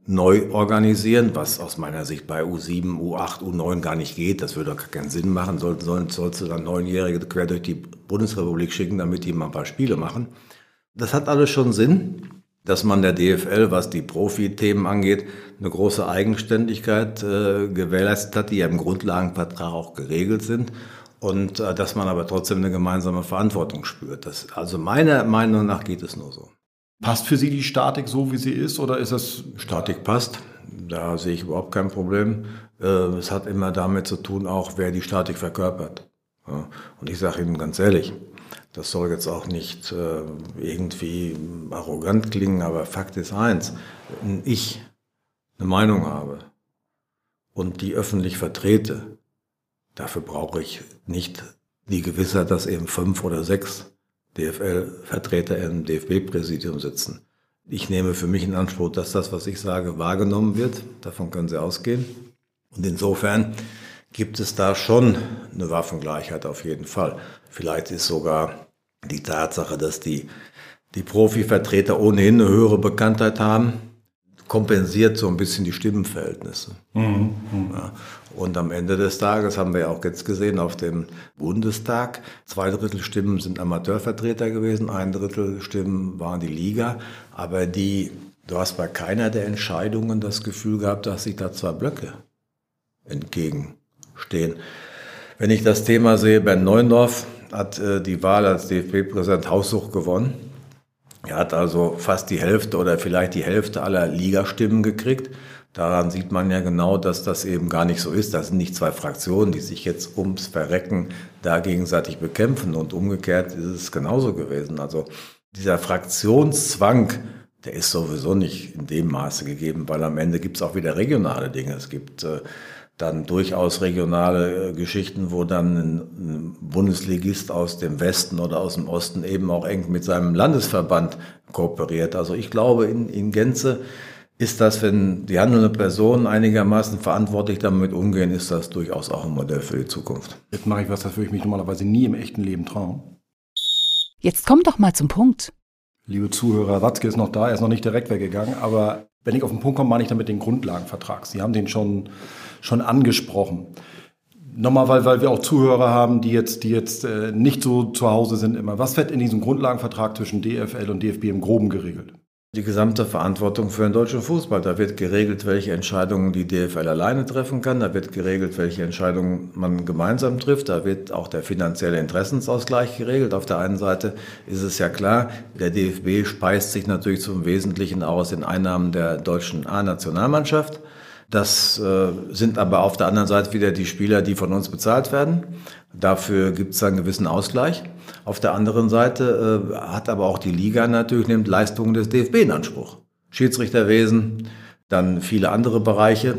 neu organisieren, was aus meiner Sicht bei U7, U8, U9 gar nicht geht. Das würde doch keinen Sinn machen. Sollten, sollen, sollst du dann Neunjährige quer durch die Bundesrepublik schicken, damit die mal ein paar Spiele machen. Das hat alles schon Sinn, dass man der DFL, was die Profi-Themen angeht, eine große Eigenständigkeit äh, gewährleistet hat, die ja im Grundlagenvertrag auch geregelt sind. Und äh, dass man aber trotzdem eine gemeinsame Verantwortung spürt. Das, also meiner Meinung nach geht es nur so. Passt für Sie die Statik so, wie sie ist, oder ist es? Statik passt. Da sehe ich überhaupt kein Problem. Äh, es hat immer damit zu tun, auch wer die Statik verkörpert. Und ich sage Ihnen ganz ehrlich, Das soll jetzt auch nicht äh, irgendwie arrogant klingen, aber Fakt ist eins, wenn ich eine Meinung habe und die öffentlich vertrete, dafür brauche ich nicht die Gewissheit, dass eben fünf oder sechs DFL-Vertreter im DFB-Präsidium sitzen. Ich nehme für mich in Anspruch, dass das, was ich sage, wahrgenommen wird. Davon können Sie ausgehen. Und insofern gibt es da schon eine Waffengleichheit auf jeden Fall. Vielleicht ist sogar die Tatsache, dass die, die Profi-Vertreter ohnehin eine höhere Bekanntheit haben, kompensiert so ein bisschen die Stimmenverhältnisse. Mhm. Ja. Und am Ende des Tages haben wir ja auch jetzt gesehen auf dem Bundestag, zwei Drittel Stimmen sind Amateurvertreter gewesen, ein Drittel Stimmen waren die Liga, aber die, du hast bei keiner der Entscheidungen das Gefühl gehabt, dass sich da zwei Blöcke entgegenstehen. Wenn ich das Thema sehe, Ben Neuendorf hat äh, die Wahl als DFB-Präsident haussuch gewonnen. Er hat also fast die Hälfte oder vielleicht die Hälfte aller Ligastimmen gekriegt. Daran sieht man ja genau, dass das eben gar nicht so ist. Das sind nicht zwei Fraktionen, die sich jetzt ums Verrecken da gegenseitig bekämpfen. Und umgekehrt ist es genauso gewesen. Also dieser Fraktionszwang, der ist sowieso nicht in dem Maße gegeben, weil am Ende gibt es auch wieder regionale Dinge. Es gibt äh, dann durchaus regionale äh, Geschichten, wo dann ein Bundesligist aus dem Westen oder aus dem Osten eben auch eng mit seinem Landesverband kooperiert. Also ich glaube, in, in Gänze ist das, wenn die handelnde Personen einigermaßen verantwortlich damit umgehen, ist das durchaus auch ein Modell für die Zukunft. Jetzt mache ich was, das würde ich mich normalerweise nie im echten Leben trauen. Jetzt komm doch mal zum Punkt. Liebe Zuhörer, Watzke ist noch da, er ist noch nicht direkt weggegangen, aber wenn ich auf den Punkt komme, meine ich damit den Grundlagenvertrag. Sie haben den schon schon angesprochen. Nochmal, weil, weil wir auch Zuhörer haben, die jetzt, die jetzt äh, nicht so zu Hause sind immer. Was wird in diesem Grundlagenvertrag zwischen DFL und DFB im Groben geregelt? Die gesamte Verantwortung für den deutschen Fußball. Da wird geregelt, welche Entscheidungen die DFL alleine treffen kann. Da wird geregelt, welche Entscheidungen man gemeinsam trifft. Da wird auch der finanzielle Interessensausgleich geregelt. Auf der einen Seite ist es ja klar, der DFB speist sich natürlich zum Wesentlichen aus den Einnahmen der deutschen A-Nationalmannschaft. Das äh, sind aber auf der anderen Seite wieder die Spieler, die von uns bezahlt werden. Dafür gibt es einen gewissen Ausgleich. Auf der anderen Seite äh, hat aber auch die Liga natürlich nimmt Leistungen des DFB in Anspruch. Schiedsrichterwesen, dann viele andere Bereiche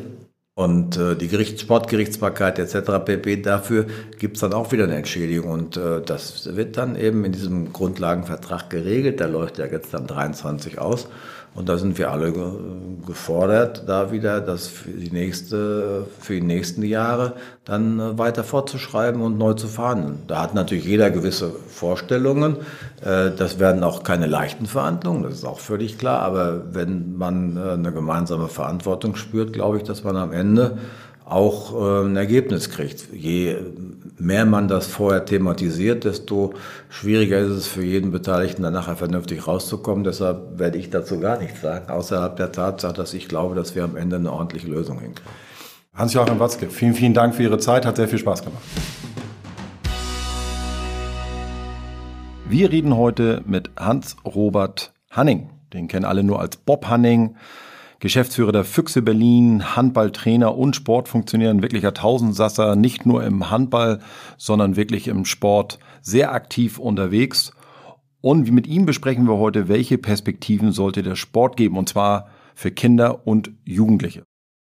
und äh, die Gerichts Sportgerichtsbarkeit etc. pp. Dafür gibt es dann auch wieder eine Entschädigung und äh, das wird dann eben in diesem Grundlagenvertrag geregelt. Der läuft ja jetzt dann 23 aus. Und da sind wir alle gefordert, da wieder das für die nächste, für die nächsten Jahre dann äh, weiter fortzuschreiben und neu zu verhandeln. Da hat natürlich jeder gewisse Vorstellungen. Äh, das werden auch keine leichten Verhandlungen, das ist auch völlig klar. Aber wenn man äh, eine gemeinsame Verantwortung spürt, glaube ich, dass man am Ende auch äh, ein Ergebnis kriegt. Je mehr man das vorher thematisiert, desto schwieriger ist es für jeden Beteiligten, dann nachher vernünftig rauszukommen. Deshalb werde ich dazu gar nichts sagen, außerhalb der Tatsache, dass ich glaube, dass wir am Ende eine ordentliche Lösung hinkriegen. Hans-Joachim Watzke, vielen, vielen Dank für Ihre Zeit, hat sehr viel Spaß gemacht. Wir reden heute mit Hans-Robert Hanning. Den kennen alle nur als Bob Hanning. Geschäftsführer der Füchse Berlin, Handballtrainer und Sportfunktionär, ein wirklicher Tausendsasser, nicht nur im Handball, sondern wirklich im Sport sehr aktiv unterwegs. Und mit ihm besprechen wir heute, welche Perspektiven sollte der Sport geben, und zwar für Kinder und Jugendliche.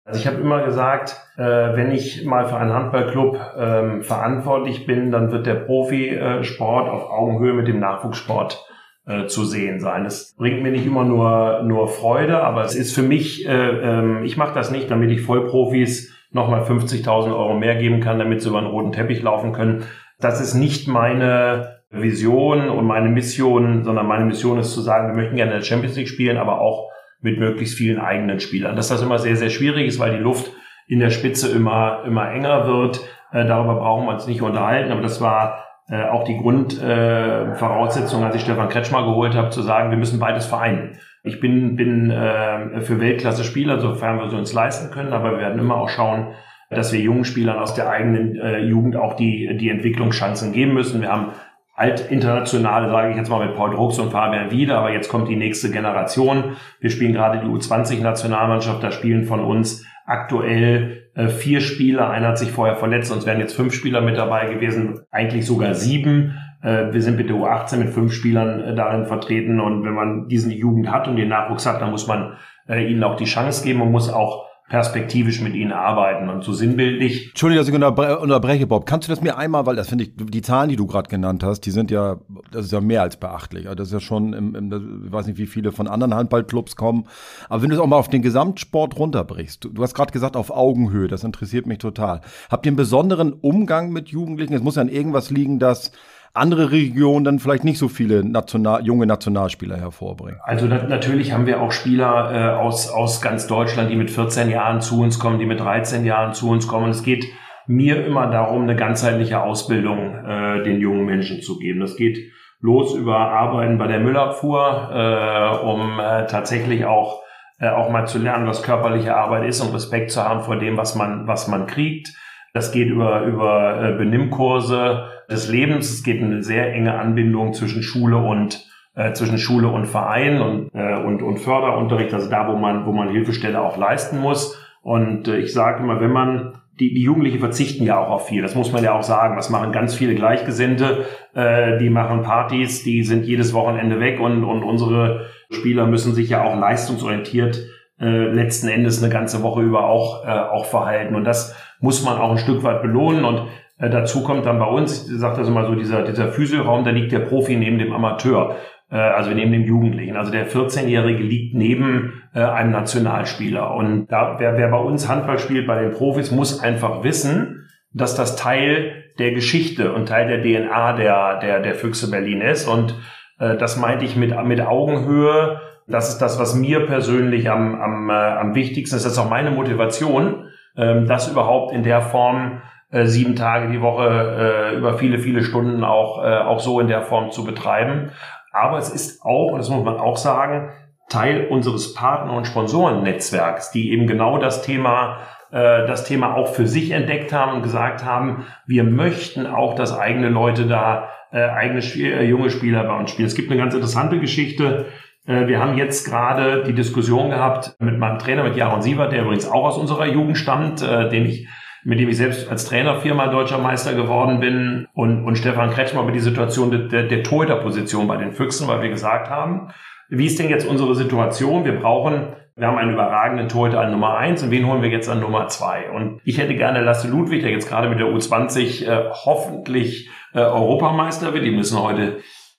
Also ich habe immer gesagt, äh, wenn ich mal für einen Handballclub ähm, verantwortlich bin, dann wird der Profisport auf Augenhöhe mit dem Nachwuchssport äh, zu sehen sein. Es bringt mir nicht immer nur, nur Freude, aber es ist für mich, äh, äh, ich mache das nicht, damit ich Vollprofis nochmal 50.000 Euro mehr geben kann, damit sie über einen roten Teppich laufen können. Das ist nicht meine Vision und meine Mission, sondern meine Mission ist zu sagen, wir möchten gerne in der Champions League spielen, aber auch mit möglichst vielen eigenen Spielern. Dass das immer sehr, sehr schwierig ist, weil die Luft in der Spitze immer, immer enger wird. Äh, darüber brauchen wir uns nicht unterhalten, aber das war äh, auch die Grundvoraussetzung, äh, als ich Stefan Kretschmer geholt habe, zu sagen, wir müssen beides vereinen. Ich bin, bin äh, für Weltklasse-Spieler, sofern wir sie uns leisten können, aber wir werden immer auch schauen, dass wir jungen Spielern aus der eigenen äh, Jugend auch die, die Entwicklungschancen geben müssen. Wir haben altinternationale, sage ich jetzt mal mit Paul Drucks und Fabian Wieder, aber jetzt kommt die nächste Generation. Wir spielen gerade die U20-Nationalmannschaft, da spielen von uns aktuell äh, vier Spieler, einer hat sich vorher verletzt, sonst wären jetzt fünf Spieler mit dabei gewesen, eigentlich sogar sieben. äh, wir sind mit der U18 mit fünf Spielern äh, darin vertreten und wenn man diesen Jugend hat und den Nachwuchs hat, dann muss man äh, ihnen auch die Chance geben und muss auch perspektivisch mit ihnen arbeiten und so sinnbildlich. Entschuldigung, dass ich unterbre unterbreche, Bob. Kannst du das mir einmal, weil das finde ich, die Zahlen, die du gerade genannt hast, die sind ja, das ist ja mehr als beachtlich. Also das ist ja schon, im, im, ich weiß nicht, wie viele von anderen Handballclubs kommen. Aber wenn du es auch mal auf den Gesamtsport runterbrichst, du, du hast gerade gesagt, auf Augenhöhe, das interessiert mich total. Habt ihr einen besonderen Umgang mit Jugendlichen? Es muss ja an irgendwas liegen, dass andere Regionen dann vielleicht nicht so viele National, junge Nationalspieler hervorbringen. Also na natürlich haben wir auch Spieler äh, aus, aus ganz Deutschland, die mit 14 Jahren zu uns kommen, die mit 13 Jahren zu uns kommen. Es geht mir immer darum, eine ganzheitliche Ausbildung äh, den jungen Menschen zu geben. Das geht los über Arbeiten bei der Müllabfuhr, äh, um äh, tatsächlich auch äh, auch mal zu lernen, was körperliche Arbeit ist und Respekt zu haben vor dem, was man was man kriegt. Das geht über über äh, Benimmkurse, des Lebens. Es geht eine sehr enge Anbindung zwischen Schule und äh, zwischen Schule und Verein und, äh, und, und Förderunterricht, also da, wo man, wo man Hilfestelle auch leisten muss. Und äh, ich sage immer, wenn man die, die Jugendlichen verzichten ja auch auf viel. Das muss man ja auch sagen. Das machen ganz viele Gleichgesinnte. Äh, die machen Partys, die sind jedes Wochenende weg und, und unsere Spieler müssen sich ja auch leistungsorientiert äh, letzten Endes eine ganze Woche über auch, äh, auch verhalten. Und das muss man auch ein Stück weit belohnen. Und äh, dazu kommt dann bei uns, ich sage das immer so, dieser, dieser Physioraum, da liegt der Profi neben dem Amateur, äh, also neben dem Jugendlichen. Also der 14-Jährige liegt neben äh, einem Nationalspieler. Und da, wer, wer bei uns Handball spielt, bei den Profis, muss einfach wissen, dass das Teil der Geschichte und Teil der DNA der, der, der Füchse Berlin ist. Und äh, das meinte ich mit, mit Augenhöhe. Das ist das, was mir persönlich am, am, äh, am wichtigsten ist. Das ist auch meine Motivation, äh, das überhaupt in der Form äh, sieben Tage die Woche äh, über viele, viele Stunden auch, äh, auch so in der Form zu betreiben. Aber es ist auch, und das muss man auch sagen, Teil unseres Partner- und Sponsorennetzwerks, die eben genau das Thema äh, das Thema auch für sich entdeckt haben und gesagt haben, wir möchten auch, dass eigene Leute da, äh, eigene äh, junge Spieler bei uns spielen. Es gibt eine ganz interessante Geschichte. Äh, wir haben jetzt gerade die Diskussion gehabt mit meinem Trainer, mit Jaron Sievert, der übrigens auch aus unserer Jugend stammt, äh, den ich mit dem ich selbst als Trainer viermal deutscher Meister geworden bin und, und Stefan Kretschmer über die Situation der, der, Torhüterposition bei den Füchsen, weil wir gesagt haben, wie ist denn jetzt unsere Situation? Wir brauchen, wir haben einen überragenden Torhüter an Nummer eins und wen holen wir jetzt an Nummer zwei? Und ich hätte gerne Lasse Ludwig, der jetzt gerade mit der U20 äh, hoffentlich äh, Europameister wird. Die müssen heute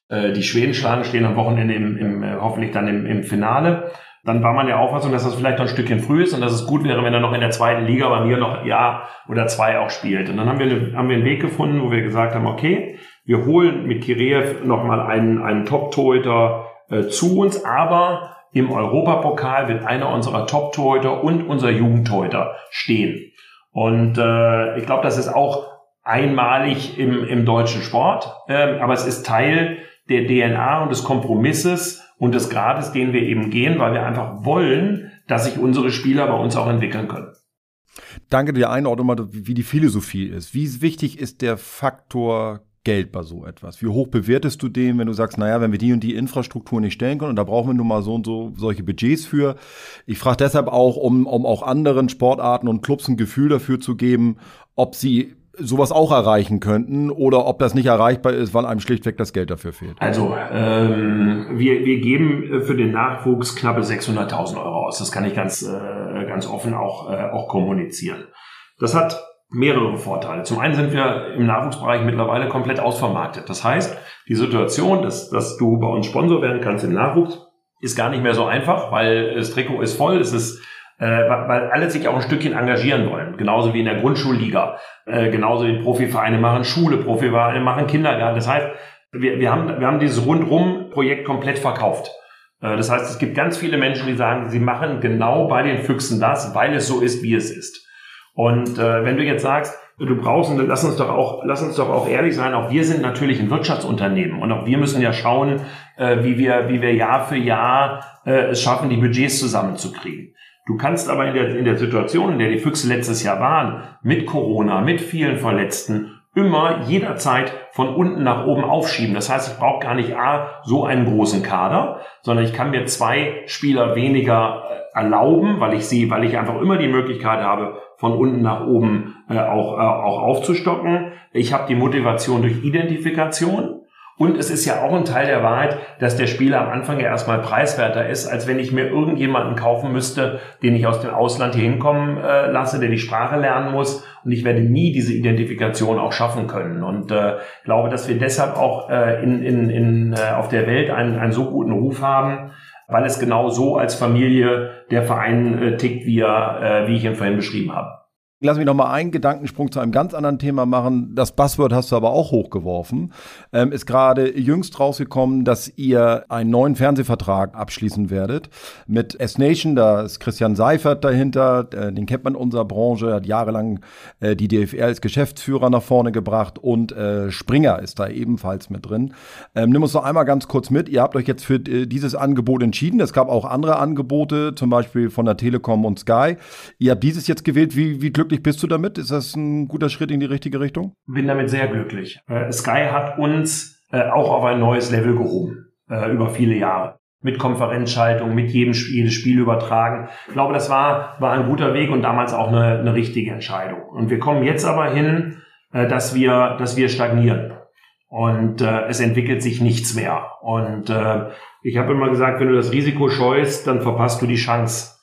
äh, die Schweden schlagen, stehen am Wochenende im, im, äh, hoffentlich dann im, im Finale dann war man der Auffassung, dass das vielleicht noch ein Stückchen früh ist und dass es gut wäre, wenn er noch in der zweiten Liga bei mir noch ein Jahr oder zwei auch spielt. Und dann haben wir, haben wir einen Weg gefunden, wo wir gesagt haben, okay, wir holen mit Kireev nochmal einen, einen Top-Torhüter äh, zu uns, aber im Europapokal wird einer unserer Top-Torhüter und unser Jugendtorhüter stehen. Und äh, ich glaube, das ist auch einmalig im, im deutschen Sport, äh, aber es ist Teil der DNA und des Kompromisses, und des Grades, den wir eben gehen, weil wir einfach wollen, dass sich unsere Spieler bei uns auch entwickeln können. Danke dir Einordnung wie die Philosophie ist. Wie wichtig ist der Faktor Geld bei so etwas? Wie hoch bewertest du den, wenn du sagst, naja, wenn wir die und die Infrastruktur nicht stellen können und da brauchen wir nun mal so und so solche Budgets für. Ich frage deshalb auch, um, um auch anderen Sportarten und Clubs ein Gefühl dafür zu geben, ob sie sowas auch erreichen könnten oder ob das nicht erreichbar ist, weil einem schlichtweg das Geld dafür fehlt? Also ähm, wir, wir geben für den Nachwuchs knappe 600.000 Euro aus. Das kann ich ganz, äh, ganz offen auch, äh, auch kommunizieren. Das hat mehrere Vorteile. Zum einen sind wir im Nachwuchsbereich mittlerweile komplett ausvermarktet. Das heißt, die Situation, dass, dass du bei uns Sponsor werden kannst im Nachwuchs, ist gar nicht mehr so einfach, weil das Trikot ist voll, es ist äh, weil alle sich auch ein Stückchen engagieren wollen. Genauso wie in der Grundschulliga. Äh, genauso wie Profivereine machen Schule, Profivereine machen Kindergarten. Das heißt, wir, wir, haben, wir haben dieses Rundrum-Projekt komplett verkauft. Äh, das heißt, es gibt ganz viele Menschen, die sagen, sie machen genau bei den Füchsen das, weil es so ist, wie es ist. Und äh, wenn du jetzt sagst, du brauchst, und lass uns doch auch, lass uns doch auch ehrlich sein, auch wir sind natürlich ein Wirtschaftsunternehmen und auch wir müssen ja schauen, äh, wie wir, wie wir Jahr für Jahr äh, es schaffen, die Budgets zusammenzukriegen. Du kannst aber in der, in der Situation, in der die Füchse letztes Jahr waren, mit Corona, mit vielen Verletzten, immer jederzeit von unten nach oben aufschieben. Das heißt, ich brauche gar nicht A, so einen großen Kader, sondern ich kann mir zwei Spieler weniger äh, erlauben, weil ich sie, weil ich einfach immer die Möglichkeit habe, von unten nach oben äh, auch, äh, auch aufzustocken. Ich habe die Motivation durch Identifikation Und es ist ja auch ein Teil der Wahrheit, dass der Spieler am Anfang ja erstmal preiswerter ist, als wenn ich mir irgendjemanden kaufen müsste, den ich aus dem Ausland hier hinkommen äh, lasse, der die Sprache lernen muss. Und ich werde nie diese Identifikation auch schaffen können. Und äh, glaube, dass wir deshalb auch äh, in, in, in, äh, auf der Welt einen, einen so guten Ruf haben, weil es genau so als Familie der Verein äh, tickt, wie, er, äh, wie ich ihn vorhin beschrieben habe. Lass mich noch mal einen Gedankensprung zu einem ganz anderen Thema machen. Das Buzzword hast du aber auch hochgeworfen. Ähm, ist gerade jüngst rausgekommen, dass ihr einen neuen Fernsehvertrag abschließen werdet mit S-Nation. Da ist Christian Seifert dahinter. Äh, den kennt man in unserer Branche. Hat jahrelang äh, die DFR als Geschäftsführer nach vorne gebracht. Und äh, Springer ist da ebenfalls mit drin. Ähm, nimm uns noch einmal ganz kurz mit. Ihr habt euch jetzt für äh, dieses Angebot entschieden. Es gab auch andere Angebote, zum Beispiel von der Telekom und Sky. Ihr habt dieses jetzt gewählt. Wie, wie glücklich bist du damit? Ist das ein guter Schritt in die richtige Richtung? Bin damit sehr glücklich. Äh, Sky hat uns äh, auch auf ein neues Level gehoben äh, über viele Jahre. Mit Konferenzschaltung, mit jedem Spiel, Spiel übertragen. Ich glaube, das war, war ein guter Weg und damals auch eine, eine richtige Entscheidung. Und wir kommen jetzt aber hin, dass wir, dass wir stagnieren. Und äh, es entwickelt sich nichts mehr. Und äh, ich habe immer gesagt, wenn du das Risiko scheust, dann verpasst du die Chance.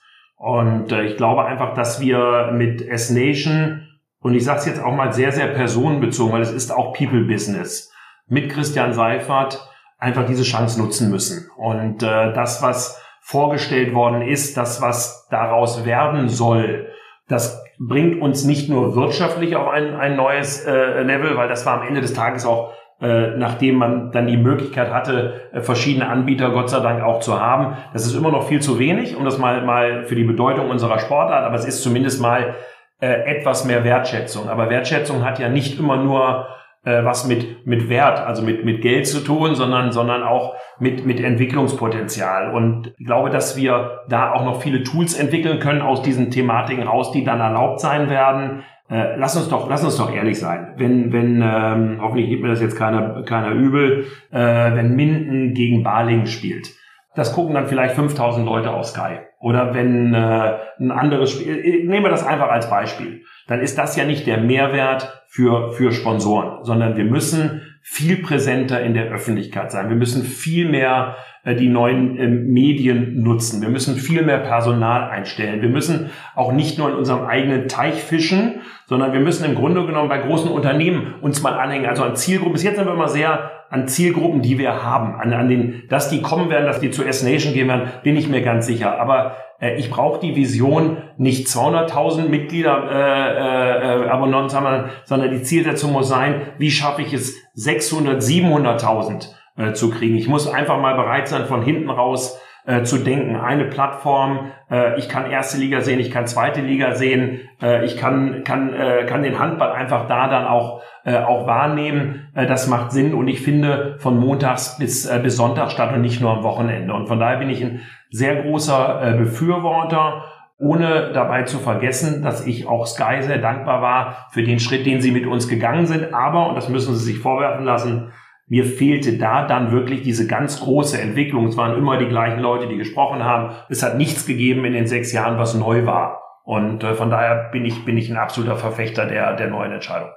Und äh, ich glaube einfach, dass wir mit S-Nation, und ich sage es jetzt auch mal sehr, sehr personenbezogen, weil es ist auch People-Business, mit Christian Seifert einfach diese Chance nutzen müssen. Und äh, das, was vorgestellt worden ist, das, was daraus werden soll, das bringt uns nicht nur wirtschaftlich auf ein, ein neues äh, Level, weil das war am Ende des Tages auch äh, nachdem man dann die Möglichkeit hatte, äh, verschiedene Anbieter Gott sei Dank auch zu haben. Das ist immer noch viel zu wenig, um das mal, mal für die Bedeutung unserer Sportart, aber es ist zumindest mal äh, etwas mehr Wertschätzung. Aber Wertschätzung hat ja nicht immer nur äh, was mit, mit Wert, also mit, mit Geld zu tun, sondern, sondern auch mit, mit Entwicklungspotenzial. Und ich glaube, dass wir da auch noch viele Tools entwickeln können aus diesen Thematiken raus, die dann erlaubt sein werden, äh, lass uns doch, lass uns doch ehrlich sein. Wenn, wenn, ähm, hoffentlich gibt mir das jetzt keiner, keiner übel, äh, wenn Minden gegen Baling spielt, das gucken dann vielleicht 5000 Leute auf Sky. Oder wenn äh, ein anderes Spiel, äh, nehmen wir das einfach als Beispiel, dann ist das ja nicht der Mehrwert für, für Sponsoren, sondern wir müssen viel präsenter in der Öffentlichkeit sein. Wir müssen viel mehr äh, die neuen äh, Medien nutzen. Wir müssen viel mehr Personal einstellen. Wir müssen auch nicht nur in unserem eigenen Teich fischen, sondern wir müssen im Grunde genommen bei großen Unternehmen uns mal anhängen. Also an Zielgruppen. Bis jetzt sind wir immer sehr an Zielgruppen, die wir haben, an, an den, dass die kommen werden, dass die zu S-Nation gehen werden, bin ich mir ganz sicher. Aber äh, ich brauche die Vision nicht 200.000 Mitglieder äh, äh, Abonnenten, sondern die Zielsetzung muss sein, wie schaffe ich es 600, 700.000 äh, zu kriegen. Ich muss einfach mal bereit sein, von hinten raus äh, zu denken. Eine Plattform, äh, ich kann erste Liga sehen, ich kann zweite Liga sehen, äh, ich kann, kann, äh, kann den Handball einfach da dann auch, äh, auch wahrnehmen. Äh, das macht Sinn und ich finde von montags bis, äh, bis Sonntag statt und nicht nur am Wochenende. Und von daher bin ich ein sehr großer äh, Befürworter ohne dabei zu vergessen, dass ich auch Sky sehr dankbar war für den Schritt, den sie mit uns gegangen sind. Aber, und das müssen sie sich vorwerfen lassen, mir fehlte da dann wirklich diese ganz große Entwicklung. Es waren immer die gleichen Leute, die gesprochen haben. Es hat nichts gegeben in den sechs Jahren, was neu war. Und äh, von daher bin ich, bin ich ein absoluter Verfechter der, der neuen Entscheidung.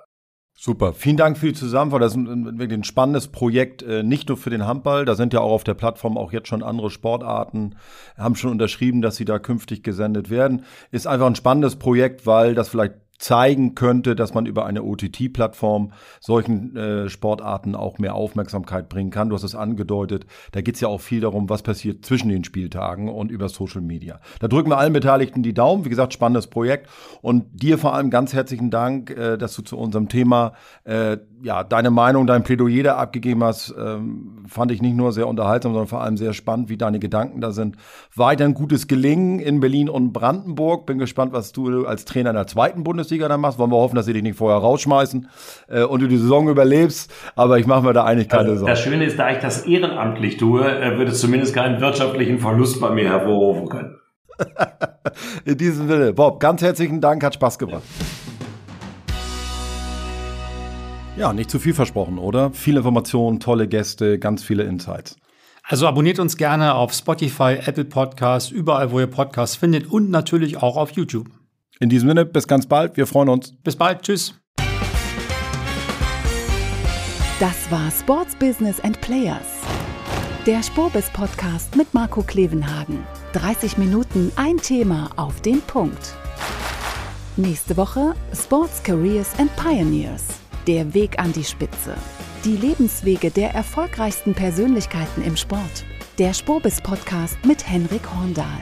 Super, vielen Dank für die Zusammenfassung. Das ist ein, wirklich ein spannendes Projekt, äh, nicht nur für den Handball. Da sind ja auch auf der Plattform auch jetzt schon andere Sportarten, haben schon unterschrieben, dass sie da künftig gesendet werden. Ist einfach ein spannendes Projekt, weil das vielleicht zeigen könnte, dass man über eine OTT-Plattform solchen äh, Sportarten auch mehr Aufmerksamkeit bringen kann. Du hast es angedeutet, da geht es ja auch viel darum, was passiert zwischen den Spieltagen und über Social Media. Da drücken wir allen Beteiligten die Daumen. Wie gesagt, spannendes Projekt. Und dir vor allem ganz herzlichen Dank, äh, dass du zu unserem Thema äh, ja, deine Meinung, dein Plädoyer da abgegeben hast, ähm, fand ich nicht nur sehr unterhaltsam, sondern vor allem sehr spannend, wie deine Gedanken da sind. Weiter ein gutes Gelingen in Berlin und Brandenburg. Bin gespannt, was du als Trainer in der zweiten Bundesliga dann machst. Wollen wir hoffen, dass sie dich nicht vorher rausschmeißen äh, und du die Saison überlebst. Aber ich mache mir da eigentlich keine also, Sorgen. Das Schöne ist, da ich das ehrenamtlich tue, äh, wird es zumindest keinen wirtschaftlichen Verlust bei mir hervorrufen können. in diesem Sinne, Bob, ganz herzlichen Dank, hat Spaß gemacht. Ja, nicht zu viel versprochen, oder? Viele Informationen, tolle Gäste, ganz viele Insights. Also abonniert uns gerne auf Spotify, Apple Podcasts, überall, wo ihr Podcasts findet und natürlich auch auf YouTube. In diesem Sinne, bis ganz bald. Wir freuen uns. Bis bald. Tschüss. Das war Sports Business and Players. Der Spobis Podcast mit Marco Klevenhagen. 30 Minuten ein Thema auf den Punkt. Nächste Woche Sports Careers and Pioneers. Der Weg an die Spitze. Die Lebenswege der erfolgreichsten Persönlichkeiten im Sport. Der Spobis Podcast mit Henrik Horndahl.